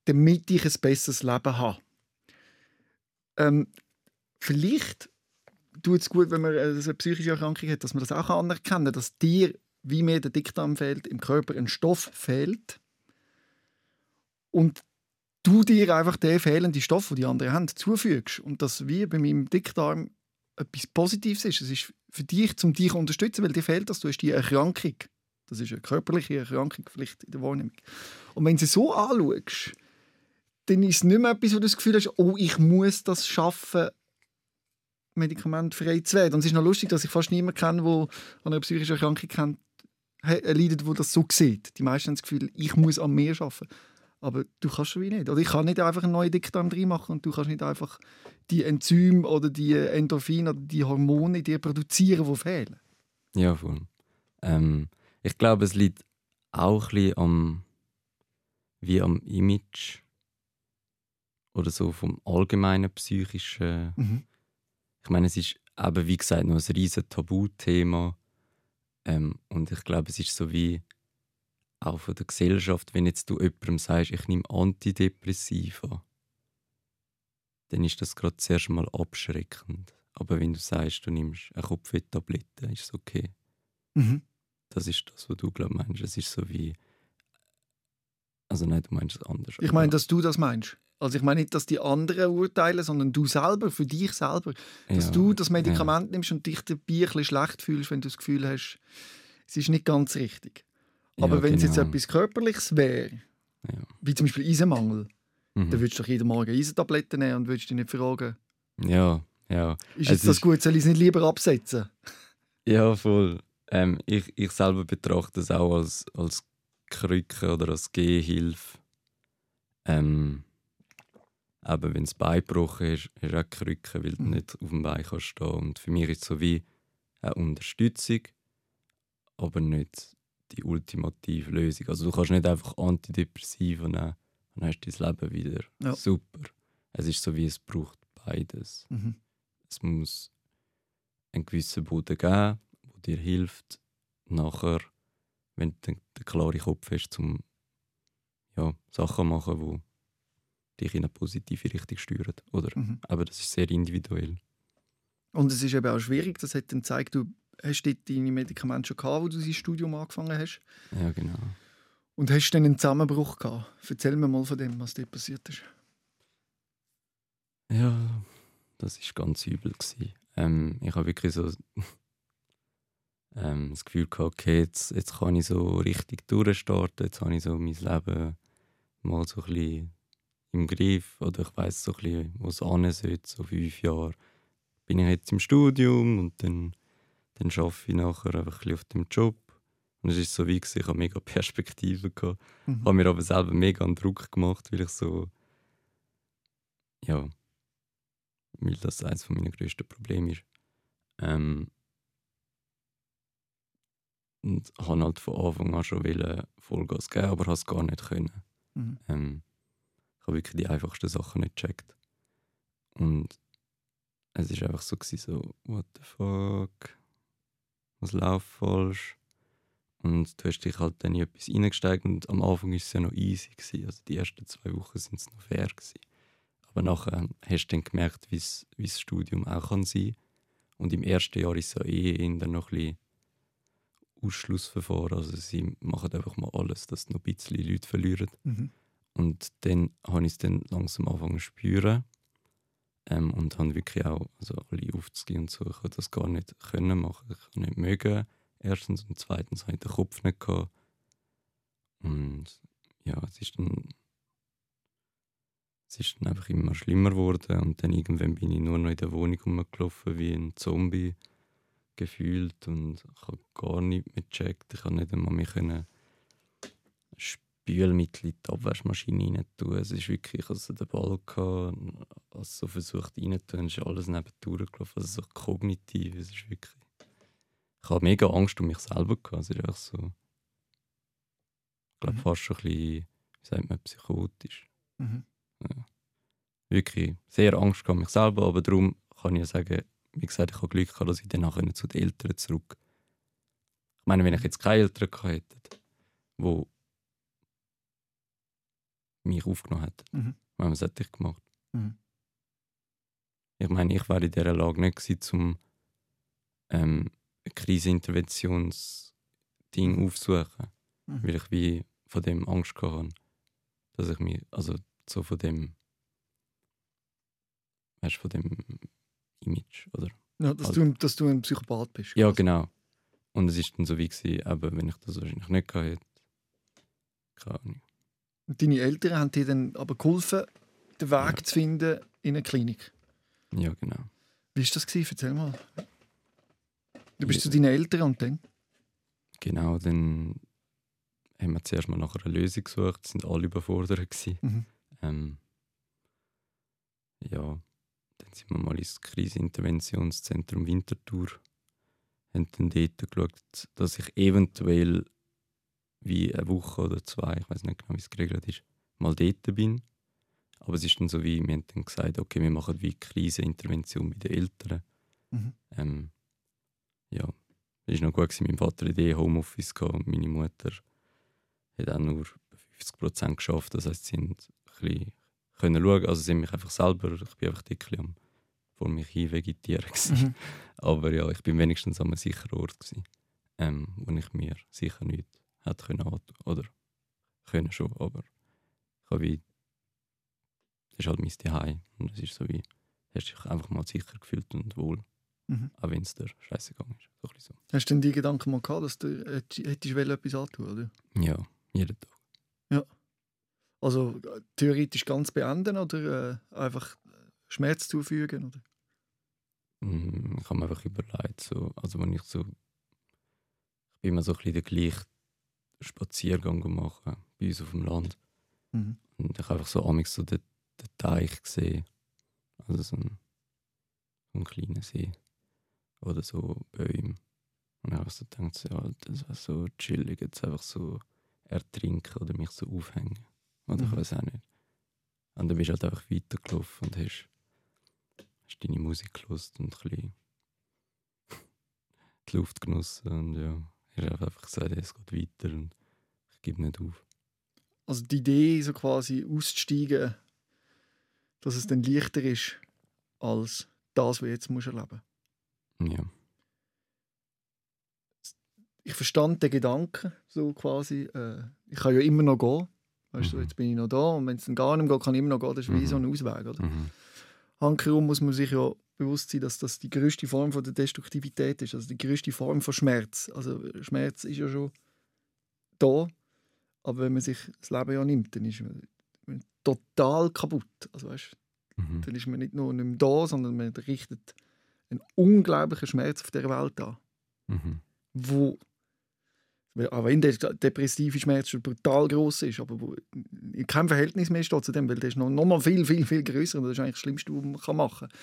damit ich ein besseres Leben habe. Ähm, vielleicht tut es gut, wenn man äh, eine psychische Erkrankung hat, dass man das auch anerkennen kann, dass dir, wie mir der Dickdarm fehlt, im Körper ein Stoff fehlt und du dir einfach den fehlenden Stoff, den die anderen haben, zufügst. Und das wie bei meinem Dickdarm etwas Positives ist. Es ist für dich, um dich zu unterstützen, weil dir fehlt das, du hast die Erkrankung. Das ist eine körperliche Erkrankung vielleicht in der Wahrnehmung. Und wenn du sie so anschaust, dann ist es nicht mehr etwas, wo du das Gefühl hast, oh, ich muss das schaffen, medikamentfrei zu werden. Und es ist noch lustig, dass ich fast niemanden kenne, der an einer psychischen Erkrankung leidet, der das so sieht. Die meisten haben das Gefühl, ich muss an mir arbeiten. Aber du kannst schon wie nicht. Oder ich kann nicht einfach einen neuen Dickdarm drin machen und du kannst nicht einfach die Enzyme oder die Endorphine oder die Hormone dir produzieren, die fehlen. Ja, voll. Ähm, ich glaube, es liegt auch ein bisschen am, wie am Image oder so vom allgemeinen psychischen. Mhm. Ich meine, es ist eben, wie gesagt, noch ein riesen Tabuthema. Ähm, und ich glaube, es ist so wie auch von der Gesellschaft, wenn jetzt du jemandem sagst, ich nehme Antidepressiva, dann ist das gerade zuerst mal abschreckend. Aber wenn du sagst, du nimmst eine Kopfweh-Tablette, ist es okay. Mhm. Das ist das, was du glaub, meinst. Es ist so wie. Also nein, du meinst es anders. Ich meine, dass du das meinst. Also ich meine nicht, dass die anderen urteilen, sondern du selber, für dich selber. Dass Ja, du das Medikament nimmst und dich dabei ein bisschen schlecht fühlst, wenn du das Gefühl hast, es ist nicht ganz richtig. Ja, Aber wenn es jetzt genau. etwas Körperliches wäre, Ja. wie zum Beispiel Eisenmangel, Mhm. dann würdest du doch jeden Morgen Eisentabletten nehmen und würdest dich nicht fragen, Ja, ja. ist jetzt das ist- gut, soll ich es nicht lieber absetzen? Ja, voll. Ähm, ich, ich selber betrachte es auch als, als Krücke oder als Gehhilfe. Ähm, aber wenn das Bein gebrochen ist, ist auch Krücke, weil du Mhm. nicht auf dem Bein kannst stehen. Und für mich ist es so wie eine Unterstützung, aber nicht die ultimative Lösung. Also du kannst nicht einfach Antidepressiva nehmen und hast dein Leben wieder Ja. super. Es ist so wie es braucht beides Mhm. es muss einen gewissen Boden geben, der dir hilft, nachher, wenn du den, den klaren Kopf hast, um ja, Sachen zu machen, die dich in eine positive Richtung steuern. Oder? Mhm. Aber das ist sehr individuell. Und es ist eben auch schwierig, das hat dann gezeigt, du hast dort deine Medikamente schon gehabt, wo du dein Studium angefangen hast. Ja, genau. Und hast dann einen Zusammenbruch gehabt. Erzähl mir mal von dem, was dort passiert ist. Ja, das ist ganz übel. Gewesen. Ähm, ich habe wirklich so ähm, das Gefühl gehabt, okay, jetzt, jetzt kann ich so richtig durchstarten, jetzt habe ich so mein Leben mal so ein bisschen im Griff oder ich weiß so ein bisschen, wo es hin sollte, so fünf Jahre. Bin ich jetzt im Studium und dann, dann arbeite ich nachher einfach ein auf dem Job. Und es ist so wie, gewesen, ich habe mega Perspektiven gehabt. Mhm. habe mir aber selber mega einen Druck gemacht, weil ich so. Ja. Weil das eines meiner grössten Probleme ist. Ähm, und habe halt von Anfang an schon wollen Vollgas geben, aber habe es gar nicht können. Mhm. Ähm, ich habe wirklich die einfachsten Sachen nicht gecheckt. Und es ist einfach so, gewesen, so, what the fuck? Was läuft falsch? Und du hast dich halt dann in etwas reingesteigt und am Anfang war es ja noch easy. Gewesen. Also die ersten zwei Wochen sind es noch fair. Gewesen. Aber nachher hast du dann gemerkt, wie das Studium auch kann sein kann. Und im ersten Jahr ist es ja eh in dann noch ein bisschen Ausschlussverfahren. Also sie machen einfach mal alles, dass noch ein bisschen Leute verlieren. Mhm. Und dann habe ich es dann langsam angefangen zu spüren. Ähm, und habe wirklich auch also alle aufzugehen und so. Ich konnte das gar nicht können machen. Ich konnte nicht mögen. Erstens und zweitens hatte ich den Kopf nicht gehabt. Und ja, es ist dann es ist dann einfach immer schlimmer geworden und dann irgendwann bin ich nur noch in der Wohnung rumgelaufen wie ein Zombie gefühlt und ich habe gar nichts mehr gecheckt. Ich konnte nicht einmal mehr können Spülmittel in die Abwaschmaschine rein tun. Es ist wirklich, also der Ball gehabt, als so versucht rein tun, ist alles neben gelaufen. Also so kognitiv, es ist wirklich... Ich habe mega Angst um mich selber gehabt. Es ist einfach so... Ich glaube Mhm. fast schon ein bisschen, wie sagt man, psychotisch. Mhm. Ja. Wirklich sehr Angst um mich selber, aber darum kann ich ja sagen, wie gesagt, ich habe Glück gehabt, dass ich danach zu den Eltern zurück. Ich meine, wenn ich jetzt keine Eltern gehabt hätte, die mich aufgenommen hätten, Mhm. was hätte ich gemacht? Mhm. Ich meine, ich wäre in dieser Lage nicht gewesen, um ähm, ein Kriseninterventionsding aufzusuchen, Mhm. weil ich wie von dem Angst habe, dass ich mich, also so von dem, weißt du, von dem Image, oder? Ja, dass, Also- du, dass du ein Psychopath bist. Ja, genau. Und es ist dann so wie gewesen, aber wenn ich das wahrscheinlich nicht gehabt hätte, keine Ahnung. Deine Eltern haben dir dann aber geholfen, den Weg Ja. zu finden in eine Klinik. Ja, genau. Wie war das? Gewesen? Erzähl mal. Du bist Ja. zu deinen Eltern und dann? Genau, dann haben wir zuerst mal nach einer Lösung gesucht, sind alle überfordert gewesen. Mhm. Ähm, ja, dann sind wir mal ins Kriseninterventionszentrum Winterthur, haben dann dort geschaut, dass ich eventuell wie eine Woche oder zwei, ich weiß nicht genau, wie es geregelt ist, mal dort bin. Aber es ist dann so wie, wir haben dann gesagt, okay, wir machen wie Krisenintervention bei den Eltern. Mhm. Ähm, ja, es war noch gut, gewesen. mein Vater hatte eh Homeoffice gehabt meine Mutter hat auch nur 50% geschafft. Das heisst, sie haben ein können schauen, also sie haben mich einfach selber, ich bin einfach ein bisschen vor mich hin vegetieren. Mhm. Aber ja, ich bin wenigstens an einem sicheren Ort gewesen, ähm, wo ich mir sicher nicht hätte können. Oder können schon, aber ich habe wie, das ist halt mein Zuhause und es ist so wie, hast dich einfach mal sicher gefühlt und wohl. Mhm. Auch wenn es dir scheiße gegangen ist. So bisschen Hast du denn die Gedanken mal gehabt, dass du äh, hättest wollen, etwas antun oder? so. Ja, jeden Tag. Also äh, theoretisch ganz beenden oder äh, einfach Schmerz zufügen? Oder? Mm, Ich habe mir einfach überlegt, so, also wenn ich so, ich bin immer so ein bisschen den gleichen Spaziergang gemacht bei uns auf dem Land. Mhm. Und ich habe einfach so amigs so den, den Teich gesehen. Also so ein, so ein kleiner See. Oder so Bäume. Und ich habe so gedacht, so, ja, das wäre so chillig, jetzt einfach so ertrinken oder mich so aufhängen. Oder ich Mhm. weiß auch nicht. Und dann bist du halt einfach weitergelaufen und hast, hast deine Musik gehört und ein bisschen die Luft genossen. Und ja, ich habe einfach gesagt, es geht weiter und ich gebe nicht auf. Also die Idee, so quasi auszusteigen, dass es dann leichter ist als das, was du jetzt musst erleben Ja. Ich verstand den Gedanken so quasi. Äh, ich kann ja immer noch gehen. Weißt du, Mhm. jetzt bin ich noch da und wenn es dann gar nicht mehr geht, kann ich immer noch gehen. Das ist wie Mhm. so ein Ausweg. Oder? Mhm. Handkehrum muss man sich ja bewusst sein, dass das die größte Form von der Destruktivität ist, also die größte Form von Schmerz. Also Schmerz ist ja schon da, aber wenn man sich das Leben ja nimmt, dann ist man, total kaputt. Also weißt, Mhm. dann ist man nicht nur nicht mehr da, sondern man richtet einen unglaublichen Schmerz auf der Welt an, Mhm. wo auch wenn der depressive Schmerz schon brutal groß ist, aber wo in keinem Verhältnis mehr steht zu dem, weil der ist noch, noch mal viel, viel, viel größer und das ist eigentlich das Schlimmste, was man machen kann.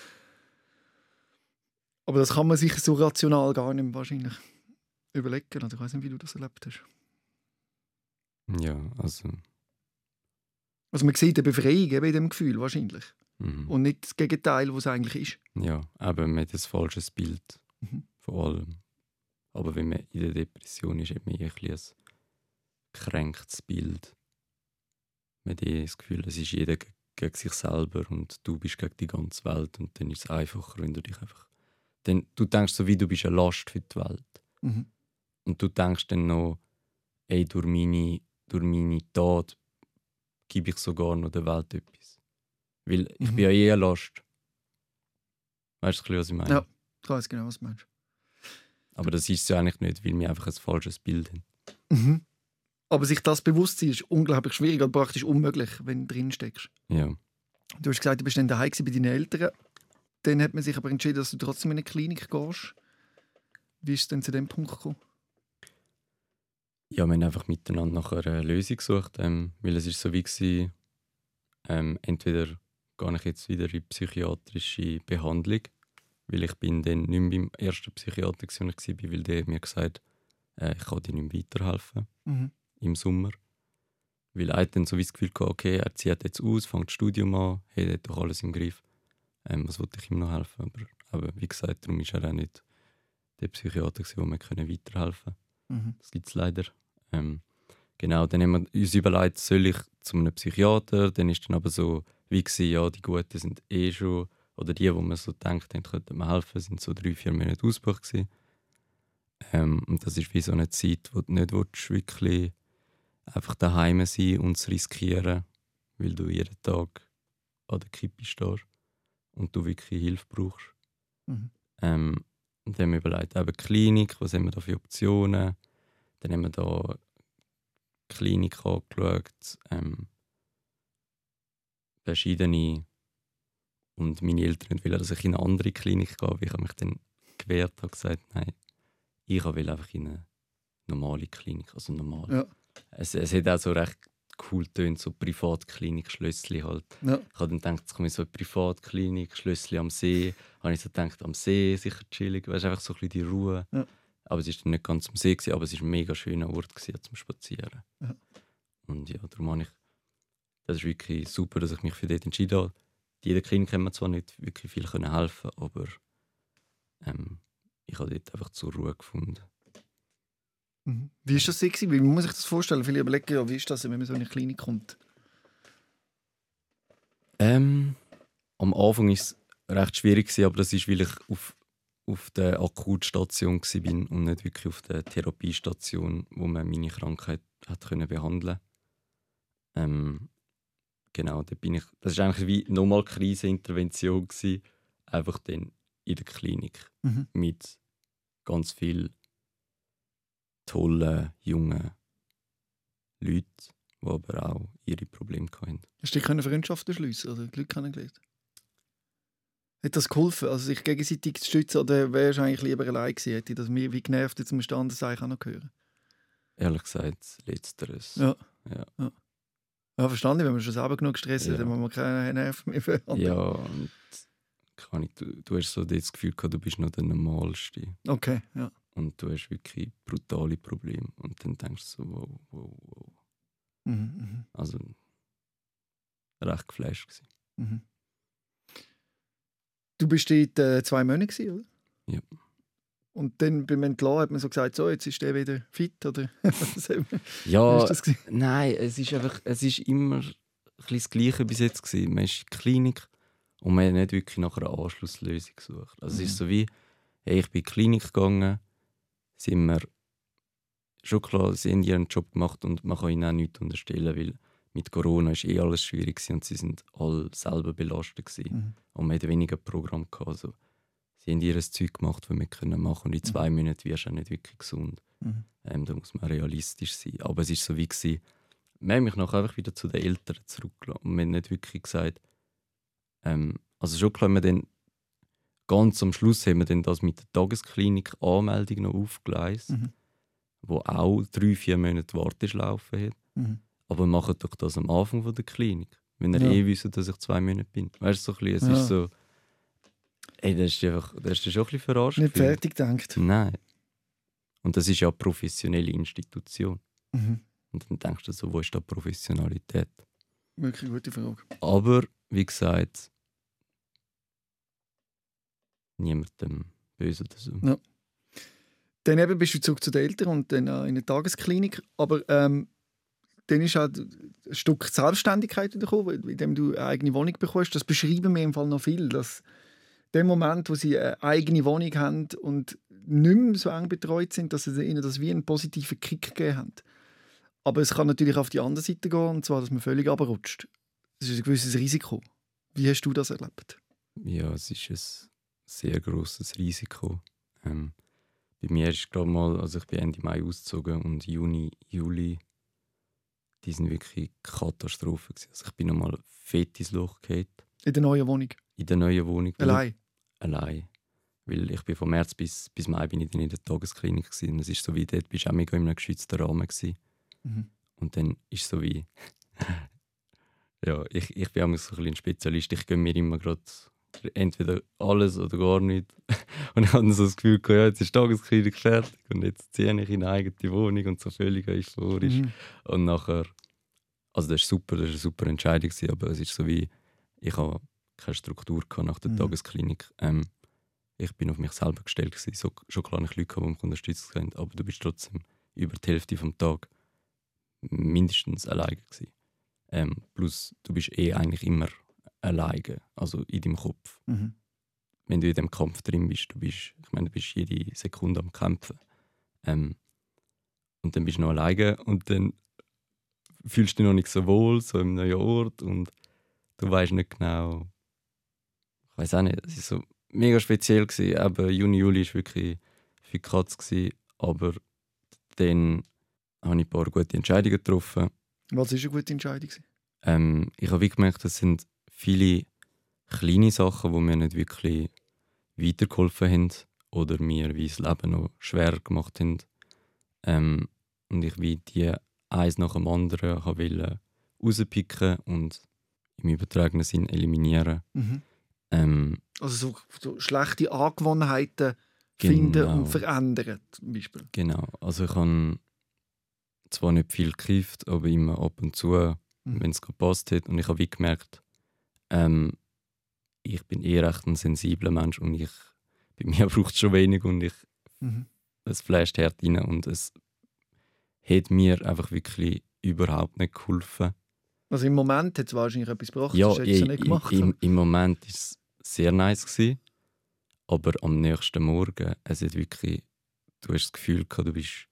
Aber das kann man sich so rational gar nicht wahrscheinlich überlegen. Oder ich weiß nicht, wie du das erlebt hast. Ja, also. Also man sieht eine Befreiung eben in dem Gefühl wahrscheinlich Mhm. und nicht das Gegenteil, was es eigentlich ist. Ja, aber mit ein falsches Bild Mhm. von allem. Aber wenn man in der Depression ist, hat man eher ein, ein gekränktes Bild. Man hat eher das Gefühl, es ist jeder ge- gegen sich selber und du bist gegen die ganze Welt. Und dann ist es einfacher, wenn du dich einfach. Dann, du denkst so, wie du bist eine Last für die Welt. Mhm. Und du denkst dann noch, ey, durch meine, durch meine Tat gebe ich sogar noch der Welt etwas. Weil ich Mhm. bin ja eh eine Last. Weißt du, was ich meine? Ja. Ich weiß genau, was du meinst. Aber das ist es ja eigentlich nicht, weil wir einfach ein falsches Bild haben. Mhm. Aber sich das bewusst sein, ist unglaublich schwierig oder praktisch unmöglich, wenn du drin steckst. Ja. Du hast gesagt, du bist dann daheim bei deinen Eltern. Dann hat man sich aber entschieden, dass du trotzdem in eine Klinik gehst. Wie ist es denn zu dem Punkt gekommen? ja, wir haben einfach miteinander nach einer Lösung gesucht, ähm, weil es ist so wie gewesen, ähm, entweder gehe ich jetzt wieder in psychiatrische Behandlung, weil ich bin dann nicht mehr beim ersten Psychiater, ich war, weil der mir gesagt, äh, ich kann dir nicht mehr weiterhelfen Mhm. im Sommer. Weil hat dann so wie das Gefühl gehabt, okay, er zieht jetzt aus, fängt das Studium an, hey, er hat doch alles im Griff. Ähm, was wollte ich ihm noch helfen? Aber, aber wie gesagt, darum ist er auch nicht der Psychiater, gewesen, wo wir können weiterhelfen Mhm. Das gibt es leider. Ähm, genau, dann haben wir uns überlegt, soll ich zu einem Psychiater? Dann ist dann aber so, wie gewesen, ja, die Guten sind eh schon, oder die, wo man so denkt, haben, könnten mir helfen, sind so drei, vier Monate ausgebucht gewesen. Ähm, und das ist wie so eine Zeit, wo du nicht willst, wirklich einfach daheim sein und es riskieren, weil du jeden Tag an der Kippe stehst und du wirklich Hilfe brauchst. Mhm. Ähm, und dann haben wir überlegt, eben Klinik, was haben wir da für Optionen? Dann haben wir da Klinik angeschaut, ähm, verschiedene. Und meine Eltern wollten, dass ich in eine andere Klinik gehe, ich habe mich dann gewehrt und gesagt, nein, ich will einfach in eine normale Klinik, also normal. Ja. Es, es hat auch so recht cool tönt, so Privatklinik, Schlössli halt. Ja. Ich habe dann gedacht, jetzt komme ich so in eine Privatklinik, Schlössli am See. Habe ich so gedacht, am See sicher chillig, weißt einfach so ein bisschen die Ruhe. Ja. Aber es war dann nicht ganz am See, gewesen, aber es war ein mega schöner Ort gewesen, zum Spazieren. Ja. Und ja, darum habe ich, das ist wirklich super, dass ich mich für dort entschieden habe. Jeder Klinik kann mir zwar nicht wirklich viel können helfen, aber ähm, ich habe dort einfach zur Ruhe gefunden. Mhm. Wie ist das gewesen? Wie muss man sich das vorstellen? Viele überlegen ja, wie ist das, wenn man so in eine Klinik kommt? Ähm, am Anfang war es recht schwierig, gewesen, aber das ist, weil ich auf, auf der Akutstation war und nicht wirklich auf der Therapiestation, wo man meine Krankheit hat können behandeln ähm, Genau, da bin ich. Das war eigentlich wie nochmal Krisenintervention, gewesen, einfach dann in der Klinik Mhm. mit ganz vielen tollen, jungen Leuten, die aber auch ihre Probleme hatten. Hast du dich können Freundschaften schliessen oder Leute kennengelernt? Hat das geholfen, also sich gegenseitig zu stützen oder wärst du eigentlich lieber allein gewesen? Hätte das mir wie genervt, jetzt am Stand das eigentlich auch noch hören? Ehrlich gesagt, letzteres. Ja. Ja. Ja, verstanden, wenn man schon selber genug Stress hat, Ja. dann muss man keine Nerven mehr für andere. Ja, und kann ich, du, du hast so das Gefühl gehabt, du bist noch der Normalste. Okay, ja. Und du hast wirklich brutale Probleme. Und dann denkst du so, wow, wow, wow. Mhm, mhm, Also, recht geflasht gewesen. mhm. Du bist dort äh, zwei Monate, gewesen, oder? Ja. Und dann beim Entlassen hat man so gesagt, so, jetzt ist der wieder fit, oder? Ja, ist das gewesen? nein, es ist einfach, es ist immer ein das Gleiche bis jetzt gewesen. Man ist in der Klinik und man hat nicht wirklich nach einer Anschlusslösung gesucht. Also es ist so wie, hey, ich bin in die Klinik gegangen, sind wir schon klar, sie haben ihren Job gemacht und man kann ihnen auch nichts unterstellen, weil mit Corona ist eh alles schwierig gewesen und sie sind alle selber belastet gewesen. Mhm. und man hat weniger Programm gehabt. Also, sie haben ihr Zeug gemacht, was wir können machen und in zwei Minuten wirst du auch nicht wirklich gesund. Mhm. Ähm, da muss man realistisch sein. Aber es ist so wie gewesen, wir haben mich nachher einfach wieder zu den Eltern zurückgelassen und wir haben nicht wirklich gesagt, ähm, also schon klar, wir dann ganz am Schluss haben wir dann das mit der Tagesklinik Anmeldung noch aufgeleistet, Mhm. wo auch drei, vier Monate Warteschlaufe hat. Mhm. Aber macht doch das am Anfang von der Klinik. Wenn ihr Ja. eh wisst, dass ich zwei Monate bin. Weißt du, so ein bisschen, es Ja. ist so. Ey, das ist einfach, das ist schon ein bisschen verarscht. Nicht gefühlt. fertig gedacht. Nein. Und das ist ja eine professionelle Institution. Mhm. Und dann denkst du so, wo ist da Professionalität? Wirklich gute Frage. Aber, wie gesagt, niemandem böse oder so. Ja. Dann eben bist du zurück zu den Eltern und dann äh, in eine Tagesklinik. Aber ähm, dann ist auch ein Stück Selbstständigkeit gekommen, indem du eine eigene Wohnung bekommst. Das beschreiben wir im Fall noch viel, dass der Moment, wo sie eine eigene Wohnung haben und nicht mehr so eng betreut sind, dass sie ihnen das wie einen positiven Kick gegeben haben. Aber es kann natürlich auf die andere Seite gehen, und zwar, dass man völlig abrutscht. Das ist ein gewisses Risiko. Wie hast du das erlebt? Ja, es ist ein sehr großes Risiko. Ähm, bei mir ist gerade mal, also ich bin Ende Mai ausgezogen und Juni, Juli, die sind wirklich Katastrophe gewesen. Also ich bin nochmal fett ins Loch gefallen. In der neuen Wohnung? In der neuen Wohnung. Allein? Allein. Weil ich bin von März bis, bis Mai bin ich dann in der Tagesklinik gewesen. es ist so wie, dort bist du auch mega in einem geschützten Rahmen gewesen. Mhm. Und dann ist es so wie, ja, ich, ich bin auch so ein, ein Spezialist. Ich gönne mir immer gerade entweder alles oder gar nichts. Und ich hatte so das Gefühl, ja, jetzt ist die Tagesklinik fertig und jetzt ziehe ich in eine eigene Wohnung und so völlig euphorisch. Mhm. Und nachher, also das ist super, das war eine super Entscheidung, gewesen, aber es ist so wie, ich habe keine Struktur nach der Mhm. Tagesklinik. Ähm, ich bin auf mich selber gestellt gewesen. So, schon klar nicht Leute, die mich unterstützt haben, aber du bist trotzdem über die Hälfte vom Tag mindestens alleine gewesen. Ähm, plus du bist eh eigentlich immer alleine, also in deinem Kopf. Mhm. Wenn du in dem Kampf drin bist, du bist, ich meine, du bist jede Sekunde am Kämpfen. Ähm, und dann bist du noch alleine und dann fühlst du dich noch nicht so wohl, so im neuen Ort und du weißt nicht genau, ich weiß auch nicht, es ist so mega speziell gewesen. Aber Juni, Juli war wirklich die Katz, gewesen, aber dann habe ich ein paar gute Entscheidungen getroffen. Was war eine gute Entscheidung? Ähm, ich habe gemerkt, es sind viele kleine Sachen, die mir nicht wirklich weitergeholfen haben oder mir wie das Leben noch schwerer gemacht haben. Ähm, und ich wie die eins nach dem anderen rauspicken und im übertragenen Sinn eliminieren. Mhm. Ähm, Also so, so schlechte Angewohnheiten finden Genau. und verändern, zum Beispiel. genau. Also ich habe zwar nicht viel gekifft, aber immer ab und zu, Mhm. wenn es gepasst hat. Und ich habe wie gemerkt, ähm, ich bin eh recht ein sensibler Mensch und ich, bei mir braucht es schon wenig und ich, Mhm. es flasht hart rein und es hat mir einfach wirklich überhaupt nicht geholfen. Also im Moment hat es wahrscheinlich etwas gebracht, Ja, das hättest du nicht gemacht. im, im Moment war es sehr nice. Gewesen, aber am nächsten Morgen, es hat wirklich, du hast das Gefühl gehabt, du bist,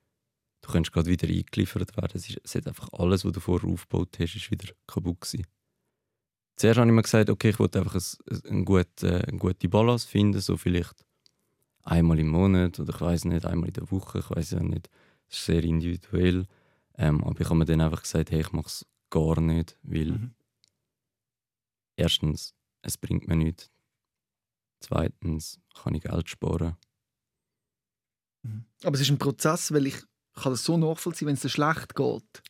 du kannst gerade wieder eingeliefert werden. Es, ist, es hat einfach alles, was du vorher aufgebaut hast, ist wieder kaputt gewesen. Zuerst habe ich mir gesagt, okay, ich wollte einfach ein, ein gut, äh, eine gute Balance finden, so vielleicht einmal im Monat oder ich weiß nicht, einmal in der Woche, ich weiß ja nicht. Das ist sehr individuell. Ähm, aber ich habe mir dann einfach gesagt, hey, ich mache es gar nicht, weil Mhm. erstens, es bringt mir nichts. Zweitens, kann ich Geld sparen. Mhm. Aber es ist ein Prozess, weil ich kann das so nachvollziehen, wenn es dir schlecht geht,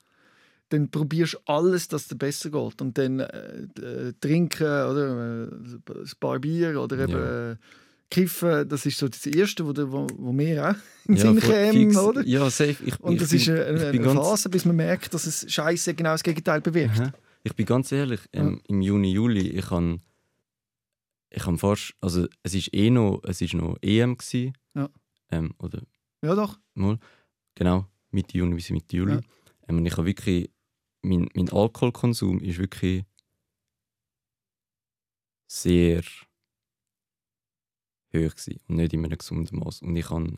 dann probierst du alles, dass es dir besser geht. Und dann äh, äh, trinken, oder, äh, ein paar Bier oder eben Ja. äh, kiffen, das ist so das Erste, wo, wo, wo mir auch in den Sinn voll käme, oder? Ja, safe. Ich, Und ich das bin, ist eine, ich eine, eine Phase, bis man merkt, dass es Scheiße genau das Gegenteil bewirkt. Aha. Ich bin ganz ehrlich, ähm, im Juni, Juli, ich kann ich kann fast, also es ist eh noch, es ist noch EM gsi, Ja. ähm, oder Ja, doch. mal, genau, Mitte Juni bis Mitte Juli. Ja. Ähm, ich habe wirklich, mein, mein Alkoholkonsum ist wirklich sehr hoch gsi und nicht in einem gesunden Maß. Und ich habe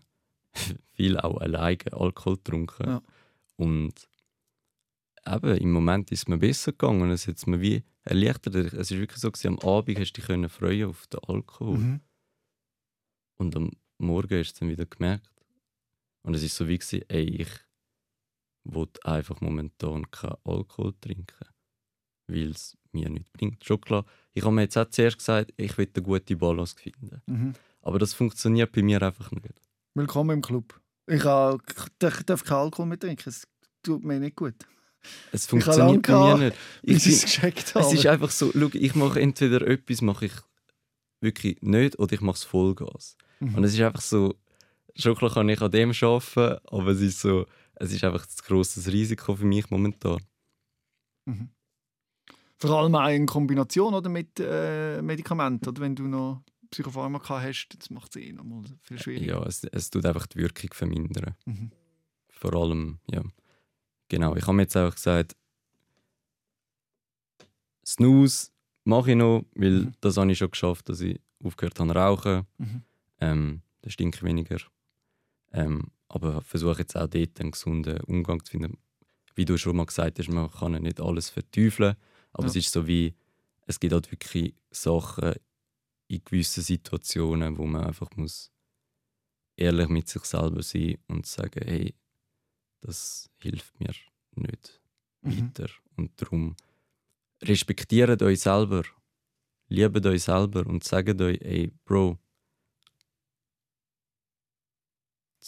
viel auch alleine Alkohol getrunken. Ja. Und eben, im Moment ist es mir besser gegangen. Es hat mir wie erleichtert. Es ist wirklich so, gewesen, am Abend hast du dich können freuen auf den Alkohol. Mhm. Und am Morgen hast du es dann wieder gemerkt. Und es ist so wie, gewesen, ey, ich will einfach momentan keinen Alkohol trinken, weil es mir nichts bringt. Schon klar, ich habe mir jetzt auch zuerst gesagt, ich will eine gute Balance finden. Mhm. Aber das funktioniert bei mir einfach nicht. Willkommen im Club. Ich, habe, ich darf keinen Alkohol mehr trinken. Es tut mir nicht gut. Es funktioniert bei mir nicht. Ich ich es bin, gecheckt habe. es ist einfach so, schau, ich mache entweder etwas mache ich wirklich nicht oder ich mache es Vollgas. Mhm. Und es ist einfach so, schon klar kann ich an dem arbeiten, aber es ist so, es ist einfach zu grosses Risiko für mich momentan. Vor allem auch in Kombination oder mit äh, Medikamenten, oder wenn du noch Psychopharmaka hast, das macht es eh nochmal viel schwieriger. Ja, es, es tut einfach die Wirkung vermindern. Mhm. Vor allem, ja. Genau, ich habe mir jetzt einfach gesagt, Snooze mache ich noch, weil Mhm. das habe ich schon geschafft, dass ich aufgehört habe zu rauchen. Mhm. Ähm, dann stinke ich weniger. Ähm, aber versuche jetzt auch dort einen gesunden Umgang zu finden. Wie du schon mal gesagt hast, man kann ja nicht alles verteufeln. Aber Ja. es ist so wie, es gibt halt wirklich Sachen in gewissen Situationen, wo man einfach muss ehrlich mit sich selber sein und sagen, hey, das hilft mir nicht Mhm. weiter. Und darum respektiert euch selber, liebt euch selber und sagt euch, ey, Bro,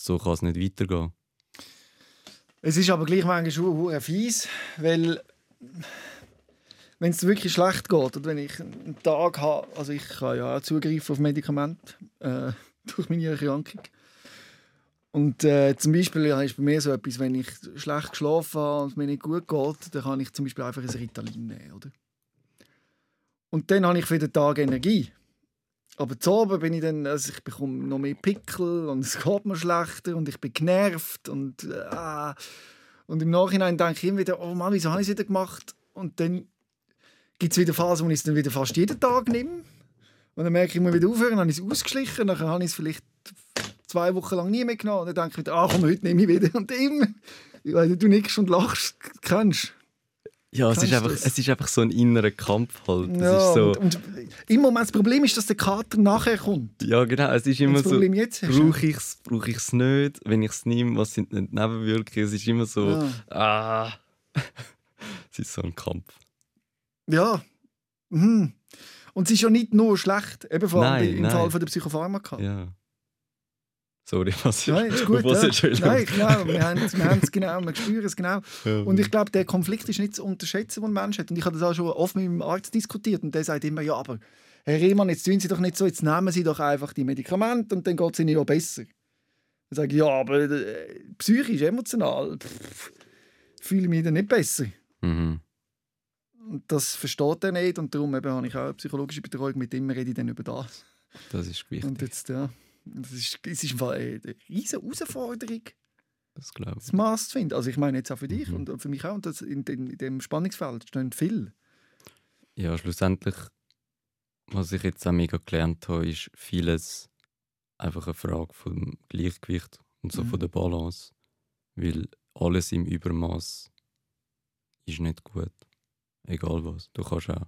so kann es nicht weitergehen. Es ist aber gleich manchmal hure fies, weil wenn es wirklich schlecht geht und wenn ich einen Tag habe, also ich kann ja auch zugreifen auf Medikamente äh, durch meine Erkrankung. Und äh, zum Beispiel ist bei mir so etwas, wenn ich schlecht geschlafen habe und es mir nicht gut geht, dann kann ich zum Beispiel einfach ein Ritalin nehmen, oder? Und dann habe ich für den Tag Energie. Aber zu Abend bin ich dann, also ich bekomme noch mehr Pickel und es geht mir schlechter und ich bin genervt und äh, und im Nachhinein denke ich immer wieder, oh Mann, wieso habe ich es wieder gemacht? Und dann gibt es wieder Phasen, wo ich es dann wieder fast jeden Tag nehme. Und dann merke ich, ich muss wieder aufhören, dann habe ich es ausgeschlichen, dann habe ich es vielleicht zwei Wochen lang nie mehr genommen. Und dann denke ich wieder, ah komm, heute nehme ich wieder. Und immer, weil du nickst und lachst, kennst Ja, es ist, einfach, es ist einfach so ein innerer Kampf halt. Es Ja, ist so, und, und im Moment das Problem ist, dass der Kater nachher kommt. ja, genau. Es ist immer das so, Problem jetzt brauche ich es, brauche ich es nicht? Wenn ich es nehme, was sind die Nebenwirkungen? Es ist immer so, Ja. ah. es ist so ein Kampf. Ja. Mhm. Und es ist ja nicht nur schlecht, eben vor allem Nein, im nein. Fall von der Psychopharmaka. Ja. Sorry, was Nein, ist gut. was ja. ist Nein, genau, wir haben es, wir genau, wir spüren es genau. Und ich glaube, der Konflikt ist nicht zu unterschätzen, den ein Mensch hat. Und ich habe das auch schon oft mit meinem Arzt diskutiert und der sagt immer, ja, aber Herr Rehmann, jetzt tun Sie doch nicht so, jetzt nehmen Sie doch einfach die Medikamente und dann geht es Ihnen ja besser. Dann sage ich, ja, aber äh, psychisch, emotional, pff, fühle ich mich dann nicht besser. Mhm. Und das versteht er nicht und darum eben habe ich auch eine psychologische Betreuung, mit ihm rede ich dann über das. Das ist wichtig, Und jetzt, ja, das ist, es ist eine riesige Herausforderung, das glaube das Maß zu finden. Also ich meine jetzt auch für dich Mhm. und für mich auch. Und das in, in, in dem Spannungsfeld stehen viel. ich. Ja, schlussendlich, was ich jetzt auch mega gelernt habe, ist vieles einfach eine Frage vom Gleichgewicht und so Mhm. von der Balance. Weil alles im Übermaß ist nicht gut. Egal was. Du kannst auch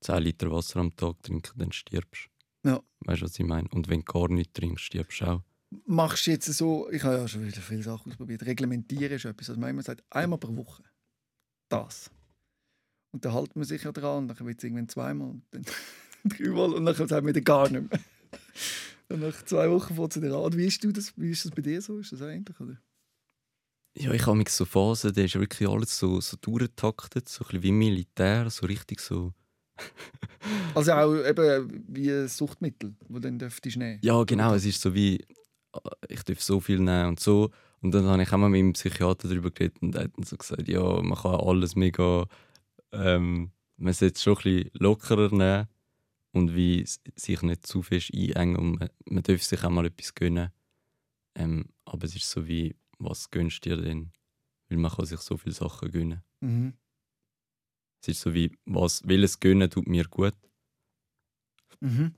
10 Liter Wasser am Tag trinken, dann stirbst Ja. Weißt du, was ich meine? Und wenn du gar nichts trinkst, stirbst du auch. Machst du jetzt so, ich habe ja schon wieder viele Sachen ausprobiert, reglementieren ist etwas, also man immer sagt, einmal pro Woche das. Und dann hält man sich ja dran, dann wird es irgendwann zweimal, und dann dreimal und dann sagt man wieder gar nicht mehr. Und nach zwei Wochen fängt es wieder an. Und Wie ist, du das, wie ist das bei dir so? Ist das ähnlich? Oder? Ja, ich habe mich so Phasen, da ist wirklich alles so, so durchgetaktet, so ein bisschen wie Militär, so richtig so. Also auch eben wie ein Suchtmittel, das dann dürftest du nehmen. Ja, genau, es ist so wie, äh, ich darf so viel nehmen und so. Und dann habe ich auch mal mit dem Psychiater darüber geredet und er hat dann so gesagt, ja, man kann alles mega, ähm, man sollte es schon ein bisschen lockerer nehmen und wie sich nicht zu fest einengen und man, man darf sich auch mal etwas gönnen. Ähm, aber es ist so wie, was gönnst du dir denn? Weil man kann sich so viele Sachen gönnen. Mhm. Es ist so wie, was, welches Gönnen tut mir gut, Mhm.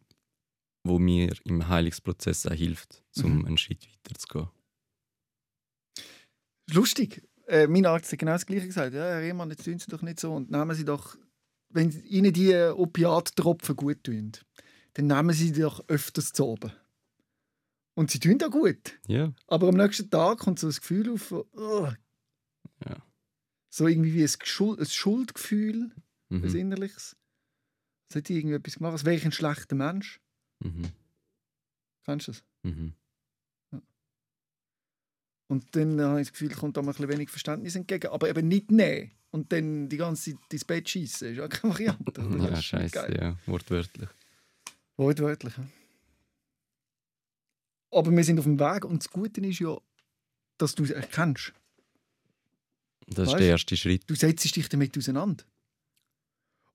wo mir im Heilungsprozess auch hilft, um Mhm. einen Schritt weiter zu gehen. Lustig. Äh, mein Arzt hat genau das Gleiche gesagt. Ja, Herr Rehmann, jetzt tun Sie doch nicht so. Und nehmen Sie doch, wenn Ihnen die Opiattropfen gut tun, dann nehmen Sie die doch öfters zu oben. Und sie tun da gut. Ja. Aber am nächsten Tag kommt so das Gefühl auf, oh. Ja. So irgendwie wie ein, Schuld, ein Schuldgefühl, ein Mhm. innerliches. Das hätte ich irgendwie etwas gemacht, als wäre ich ein schlechter Mensch. Mhm. Kennst du das? Mhm. Und dann habe ich das Gefühl, kommt da mal ein bisschen wenig Verständnis entgegen. Aber eben nicht nehmen und dann die ganze Zeit ins Bett schießen, ist auch keine Variante. Das Ja, scheiße, ja, wortwörtlich. Wortwörtlich. Ja. Aber wir sind auf dem Weg und das Gute ist ja, dass du es erkennst. Das ist Weißt? der erste Schritt. Du setzt dich damit auseinander.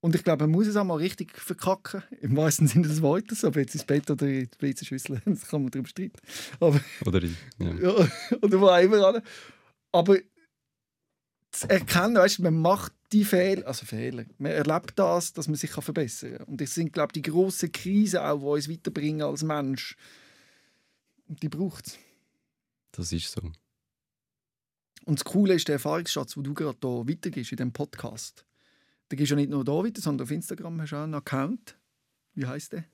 Und ich glaube, man muss es auch mal richtig verkacken, im wahrsten Sinne des Wortes, ob jetzt ins Bett oder in die WC-Schüssel, das kann man darüber streiten. Aber, Oder ich. Ja. ja, oder wo auch immer. alle. Aber zu erkennen, weißt, du, man macht die Fehler, also Fehler, man erlebt das, dass man sich kann verbessern kann. Und das sind, glaube ich, die grossen Krisen auch, die uns weiterbringen als Mensch. Und die braucht es. Das ist so. Und das Coole ist der Erfahrungsschatz, den du gerade hier weitergibst in diesem Podcast. Da gehst du ja nicht nur hier weiter, sondern auf Instagram hast du auch einen Account. Wie heißt der?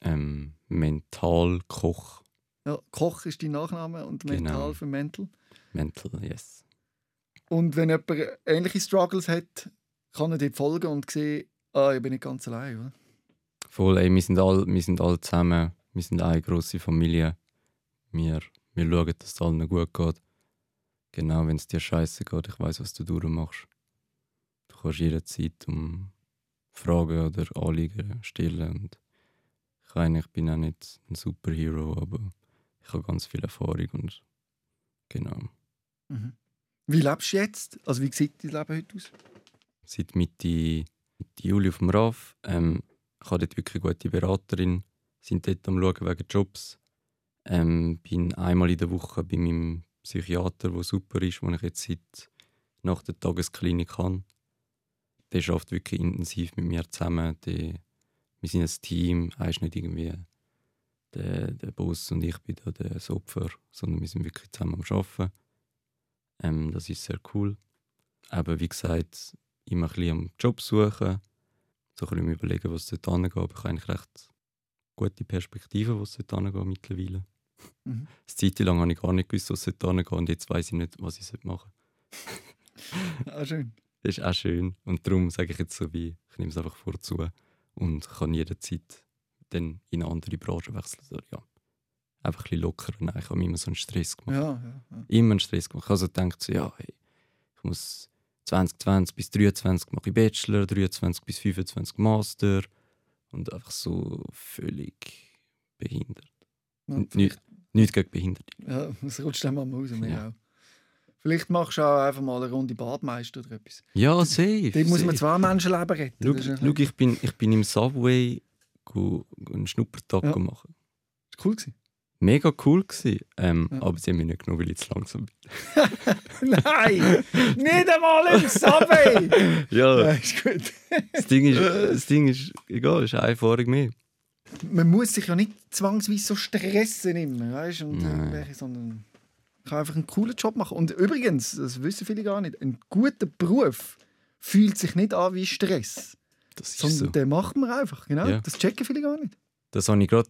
Ähm, Mentalkoch. Ja, Koch ist dein Nachname und Genau. Mental für Mental. Mental, yes. Und wenn jemand ähnliche Struggles hat, kann er dir folgen und sehen, ah, ich bin nicht ganz allein. Oder? Voll, ey, wir sind alle, wir sind alle zusammen. Wir sind eine grosse Familie. Wir, wir schauen, dass es allen gut geht. Genau, wenn es dir scheiße geht, ich weiß, was du durchmachst. Du kannst jederzeit um Fragen oder Anliegen stellen. Und ich, meine, ich bin auch nicht ein Superhero, aber ich habe ganz viel Erfahrung und genau. Mhm. Wie lebst du jetzt? Also wie sieht dein Leben heute aus? seit Mitte, Mitte Juli auf dem RAF. Ähm, ich habe dort wirklich gute Beraterin, sind dort am Schauen wegen Jobs. Ähm, bin einmal in der Woche bei meinem Psychiater, der super ist, wo ich jetzt seit nach der Tagesklinik habe. Der arbeitet wirklich intensiv mit mir zusammen. Der, wir sind ein Team. Er ist nicht irgendwie der, der Boss und ich bin da das Opfer, sondern wir sind wirklich zusammen am Arbeiten. Ähm, das ist sehr cool. Aber wie gesagt, immer ein bisschen am Job suchen, so ein bisschen überlegen, was dort angeht. Aber ich habe eigentlich recht gute Perspektiven, was dort angeht mittlerweile. Mhm. Eine Zeit lang habe ich gar nicht gewusst, was dort angeht und jetzt weiß ich nicht, was ich machen soll. Ah, schön. Das ist auch schön und darum sage ich jetzt so wie, ich nehme es einfach vorzu und kann jederzeit dann in eine andere Branche wechseln. Ja, einfach ein bisschen lockerer. Nein, ich habe immer so einen Stress gemacht. Ja, ja, ja. Immer einen Stress gemacht. Also gedacht so, ja, hey, ich muss 2020 bis 23 mache ich Bachelor, 23 bis 25 Master und einfach so völlig behindert. ja. Nicht, nicht gegen Behinderte. Ja, das rutscht dann mal raus. Ja. auch. Vielleicht machst du auch einfach mal eine Runde Badmeister oder etwas. Ja, safe. Dort muss man zwei Menschenleben retten. Schau, Das schau, ich, bin, ich bin im Subway einen Schnuppertag Ja. machen. ist cool. Gewesen. Mega cool gewesen. Ähm, Ja. Aber sie haben mich nicht genommen, weil ich zu langsam bin. Nein! nicht einmal im Subway! Ja, ja, ist gut. das Ding ist, das Ding ist egal, es ist eine Erfahrung mehr. Man muss sich ja nicht zwangsweise so stressen immer, weißt und irgendwelche, sondern man kann einfach einen coolen Job machen. Und übrigens, das wissen viele gar nicht, ein guter Beruf fühlt sich nicht an wie Stress, Das ist sondern so. den macht man einfach. Genau, Ja. das checken viele gar nicht. Das habe ich gerade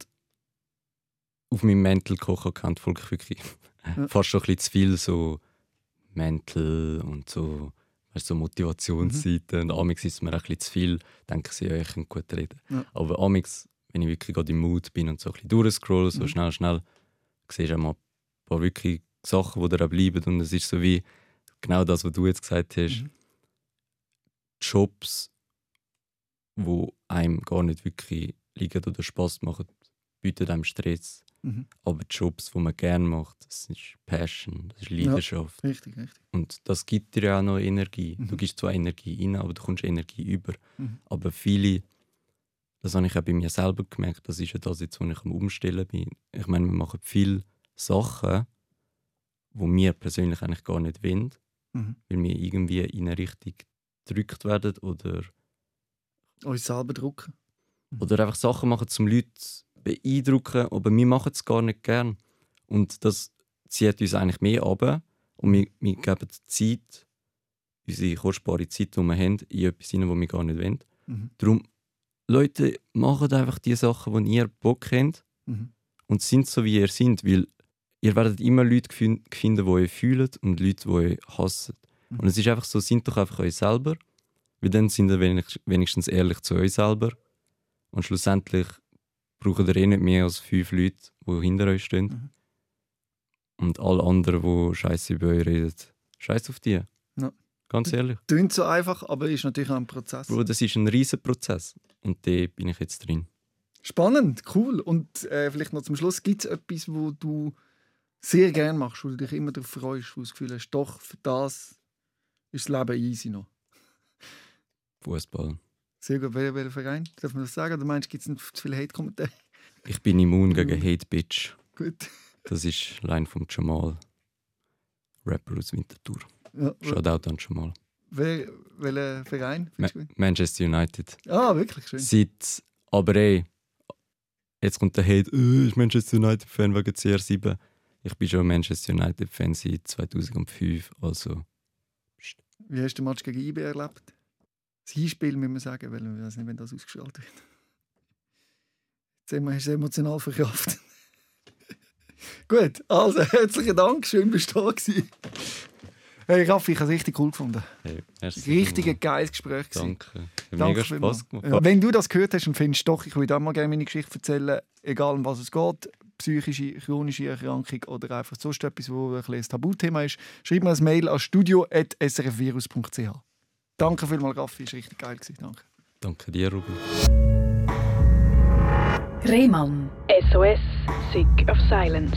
auf meinem Mental Koch folge wirklich Ja. fast schon ein bisschen zu viel so Mental und so, weißt, so Motivationsseiten. Und amix ist mir auch ein bisschen zu viel. Denke ich, ja, ich kann gut reden. Ja. Aber amix, wenn ich wirklich gerade im Mood bin und so ein bisschen durchscrolle, so Mhm. schnell, schnell, siehst du auch mal ein paar wirklich Sachen, die dir auch bleiben. Und es ist so wie genau das, was du jetzt gesagt hast. Mhm. Jobs, wo einem gar nicht wirklich liegen oder Spaß machen, bieten einem Stress. Mhm. Aber die Jobs, die man gerne macht, das ist Passion, das ist Leidenschaft. Richtig, richtig. Und das gibt dir ja auch noch Energie. Du Mhm. gibst zwar Energie rein, aber du kommst Energie über. Mhm. Aber viele, das habe ich auch bei mir selber gemerkt, das ist ja das jetzt, wo ich am Umstellen bin. Ich meine, wir machen viele Sachen, wo wir persönlich eigentlich gar nicht wollen, Mhm. weil wir irgendwie in eine Richtung gedrückt werden oder Uns selber drucken. Oder einfach Sachen machen, um Leute zu beeindrucken, aber wir machen es gar nicht gern. Und das zieht uns eigentlich mehr ab. Und wir, wir geben die Zeit, unsere kostbare Zeit, die wir haben, in etwas hinein, was wir gar nicht wollen. Mhm. Darum, Leute, macht einfach die Sachen, die ihr Bock habt Mhm. und sind so, wie ihr seid. Weil ihr werdet immer Leute finden, die euch fühlen und Leute, die euch hassen. Mhm. Und es ist einfach so, sind doch einfach euch selber. Weil dann sind ihr wenig- wenigstens ehrlich zu euch selber. Und schlussendlich braucht ihr eh nicht mehr als fünf Leute, die hinter euch stehen. Mhm. Und alle anderen, die Scheiße über euch reden, scheiß auf die. Ganz ehrlich. Klingt so einfach, aber ist natürlich auch ein Prozess. Bro, das ist ein riesen Prozess. Und da bin ich jetzt drin. Spannend, cool. Und äh, vielleicht noch zum Schluss, gibt es etwas, wo du sehr gerne machst, wo du dich immer darauf freust, wo du das Gefühl hast, doch, für das ist das Leben easy noch. Fußball. Sehr gut. Welcher, welcher Verein? Darf man das sagen? Oder meinst du, gibt es zu viele Hate-Kommentare? Ich bin immun gegen Hate Bitch. Gut. Das ist Line von Jamal. Rapper aus Winterthur. Ja. Shoutout an Jamal. Wer, welcher Verein? Ma Manchester United. Ah, wirklich schön. Seit, aber ey, jetzt kommt der Hate, äh, ich Manchester United-Fan wegen CR7. Ich bin schon Manchester United-Fan seit 2005, also Wie hast du den Match gegen IB erlebt? Das Hinspiel, müssen wir sagen, weil ich weiß nicht, wenn das ausgeschaltet wird. Jetzt haben wir- es emotional verkraftet. Gut, also herzlichen Dank, schön bist du da gewesen. Hey Raffi, ich habe es richtig cool gefunden. hey, Richtig ein geiles Gespräch. gewesen. Danke. Hat Danke mega. Spaß gemacht. Ja, wenn du das gehört hast und findest, doch, ich würde auch mal gerne meine Geschichte erzählen, egal um was es geht, psychische, chronische Erkrankung oder einfach sonst etwas, wo ein, ein Tabuthema ist, schreib mir ein Mail an studio.srfvirus.ch. Danke vielmals, Raffi, es war richtig geil. Gewesen. Danke. Danke dir, Ruben. Rehmann. SOS, Sick of Silence.